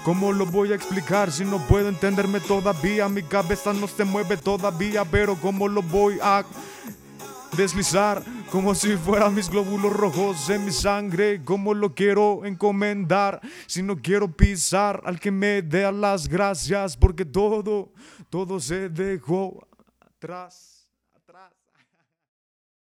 ¿Cómo lo voy a explicar si no puedo entenderme todavía? Mi cabeza no se mueve todavía, pero ¿cómo lo voy a deslizar? Como si fueran mis glóbulos rojos en mi sangre, ¿cómo lo quiero encomendar? Si no quiero pisar al que me dé las gracias, porque todo, todo se dejó atrás.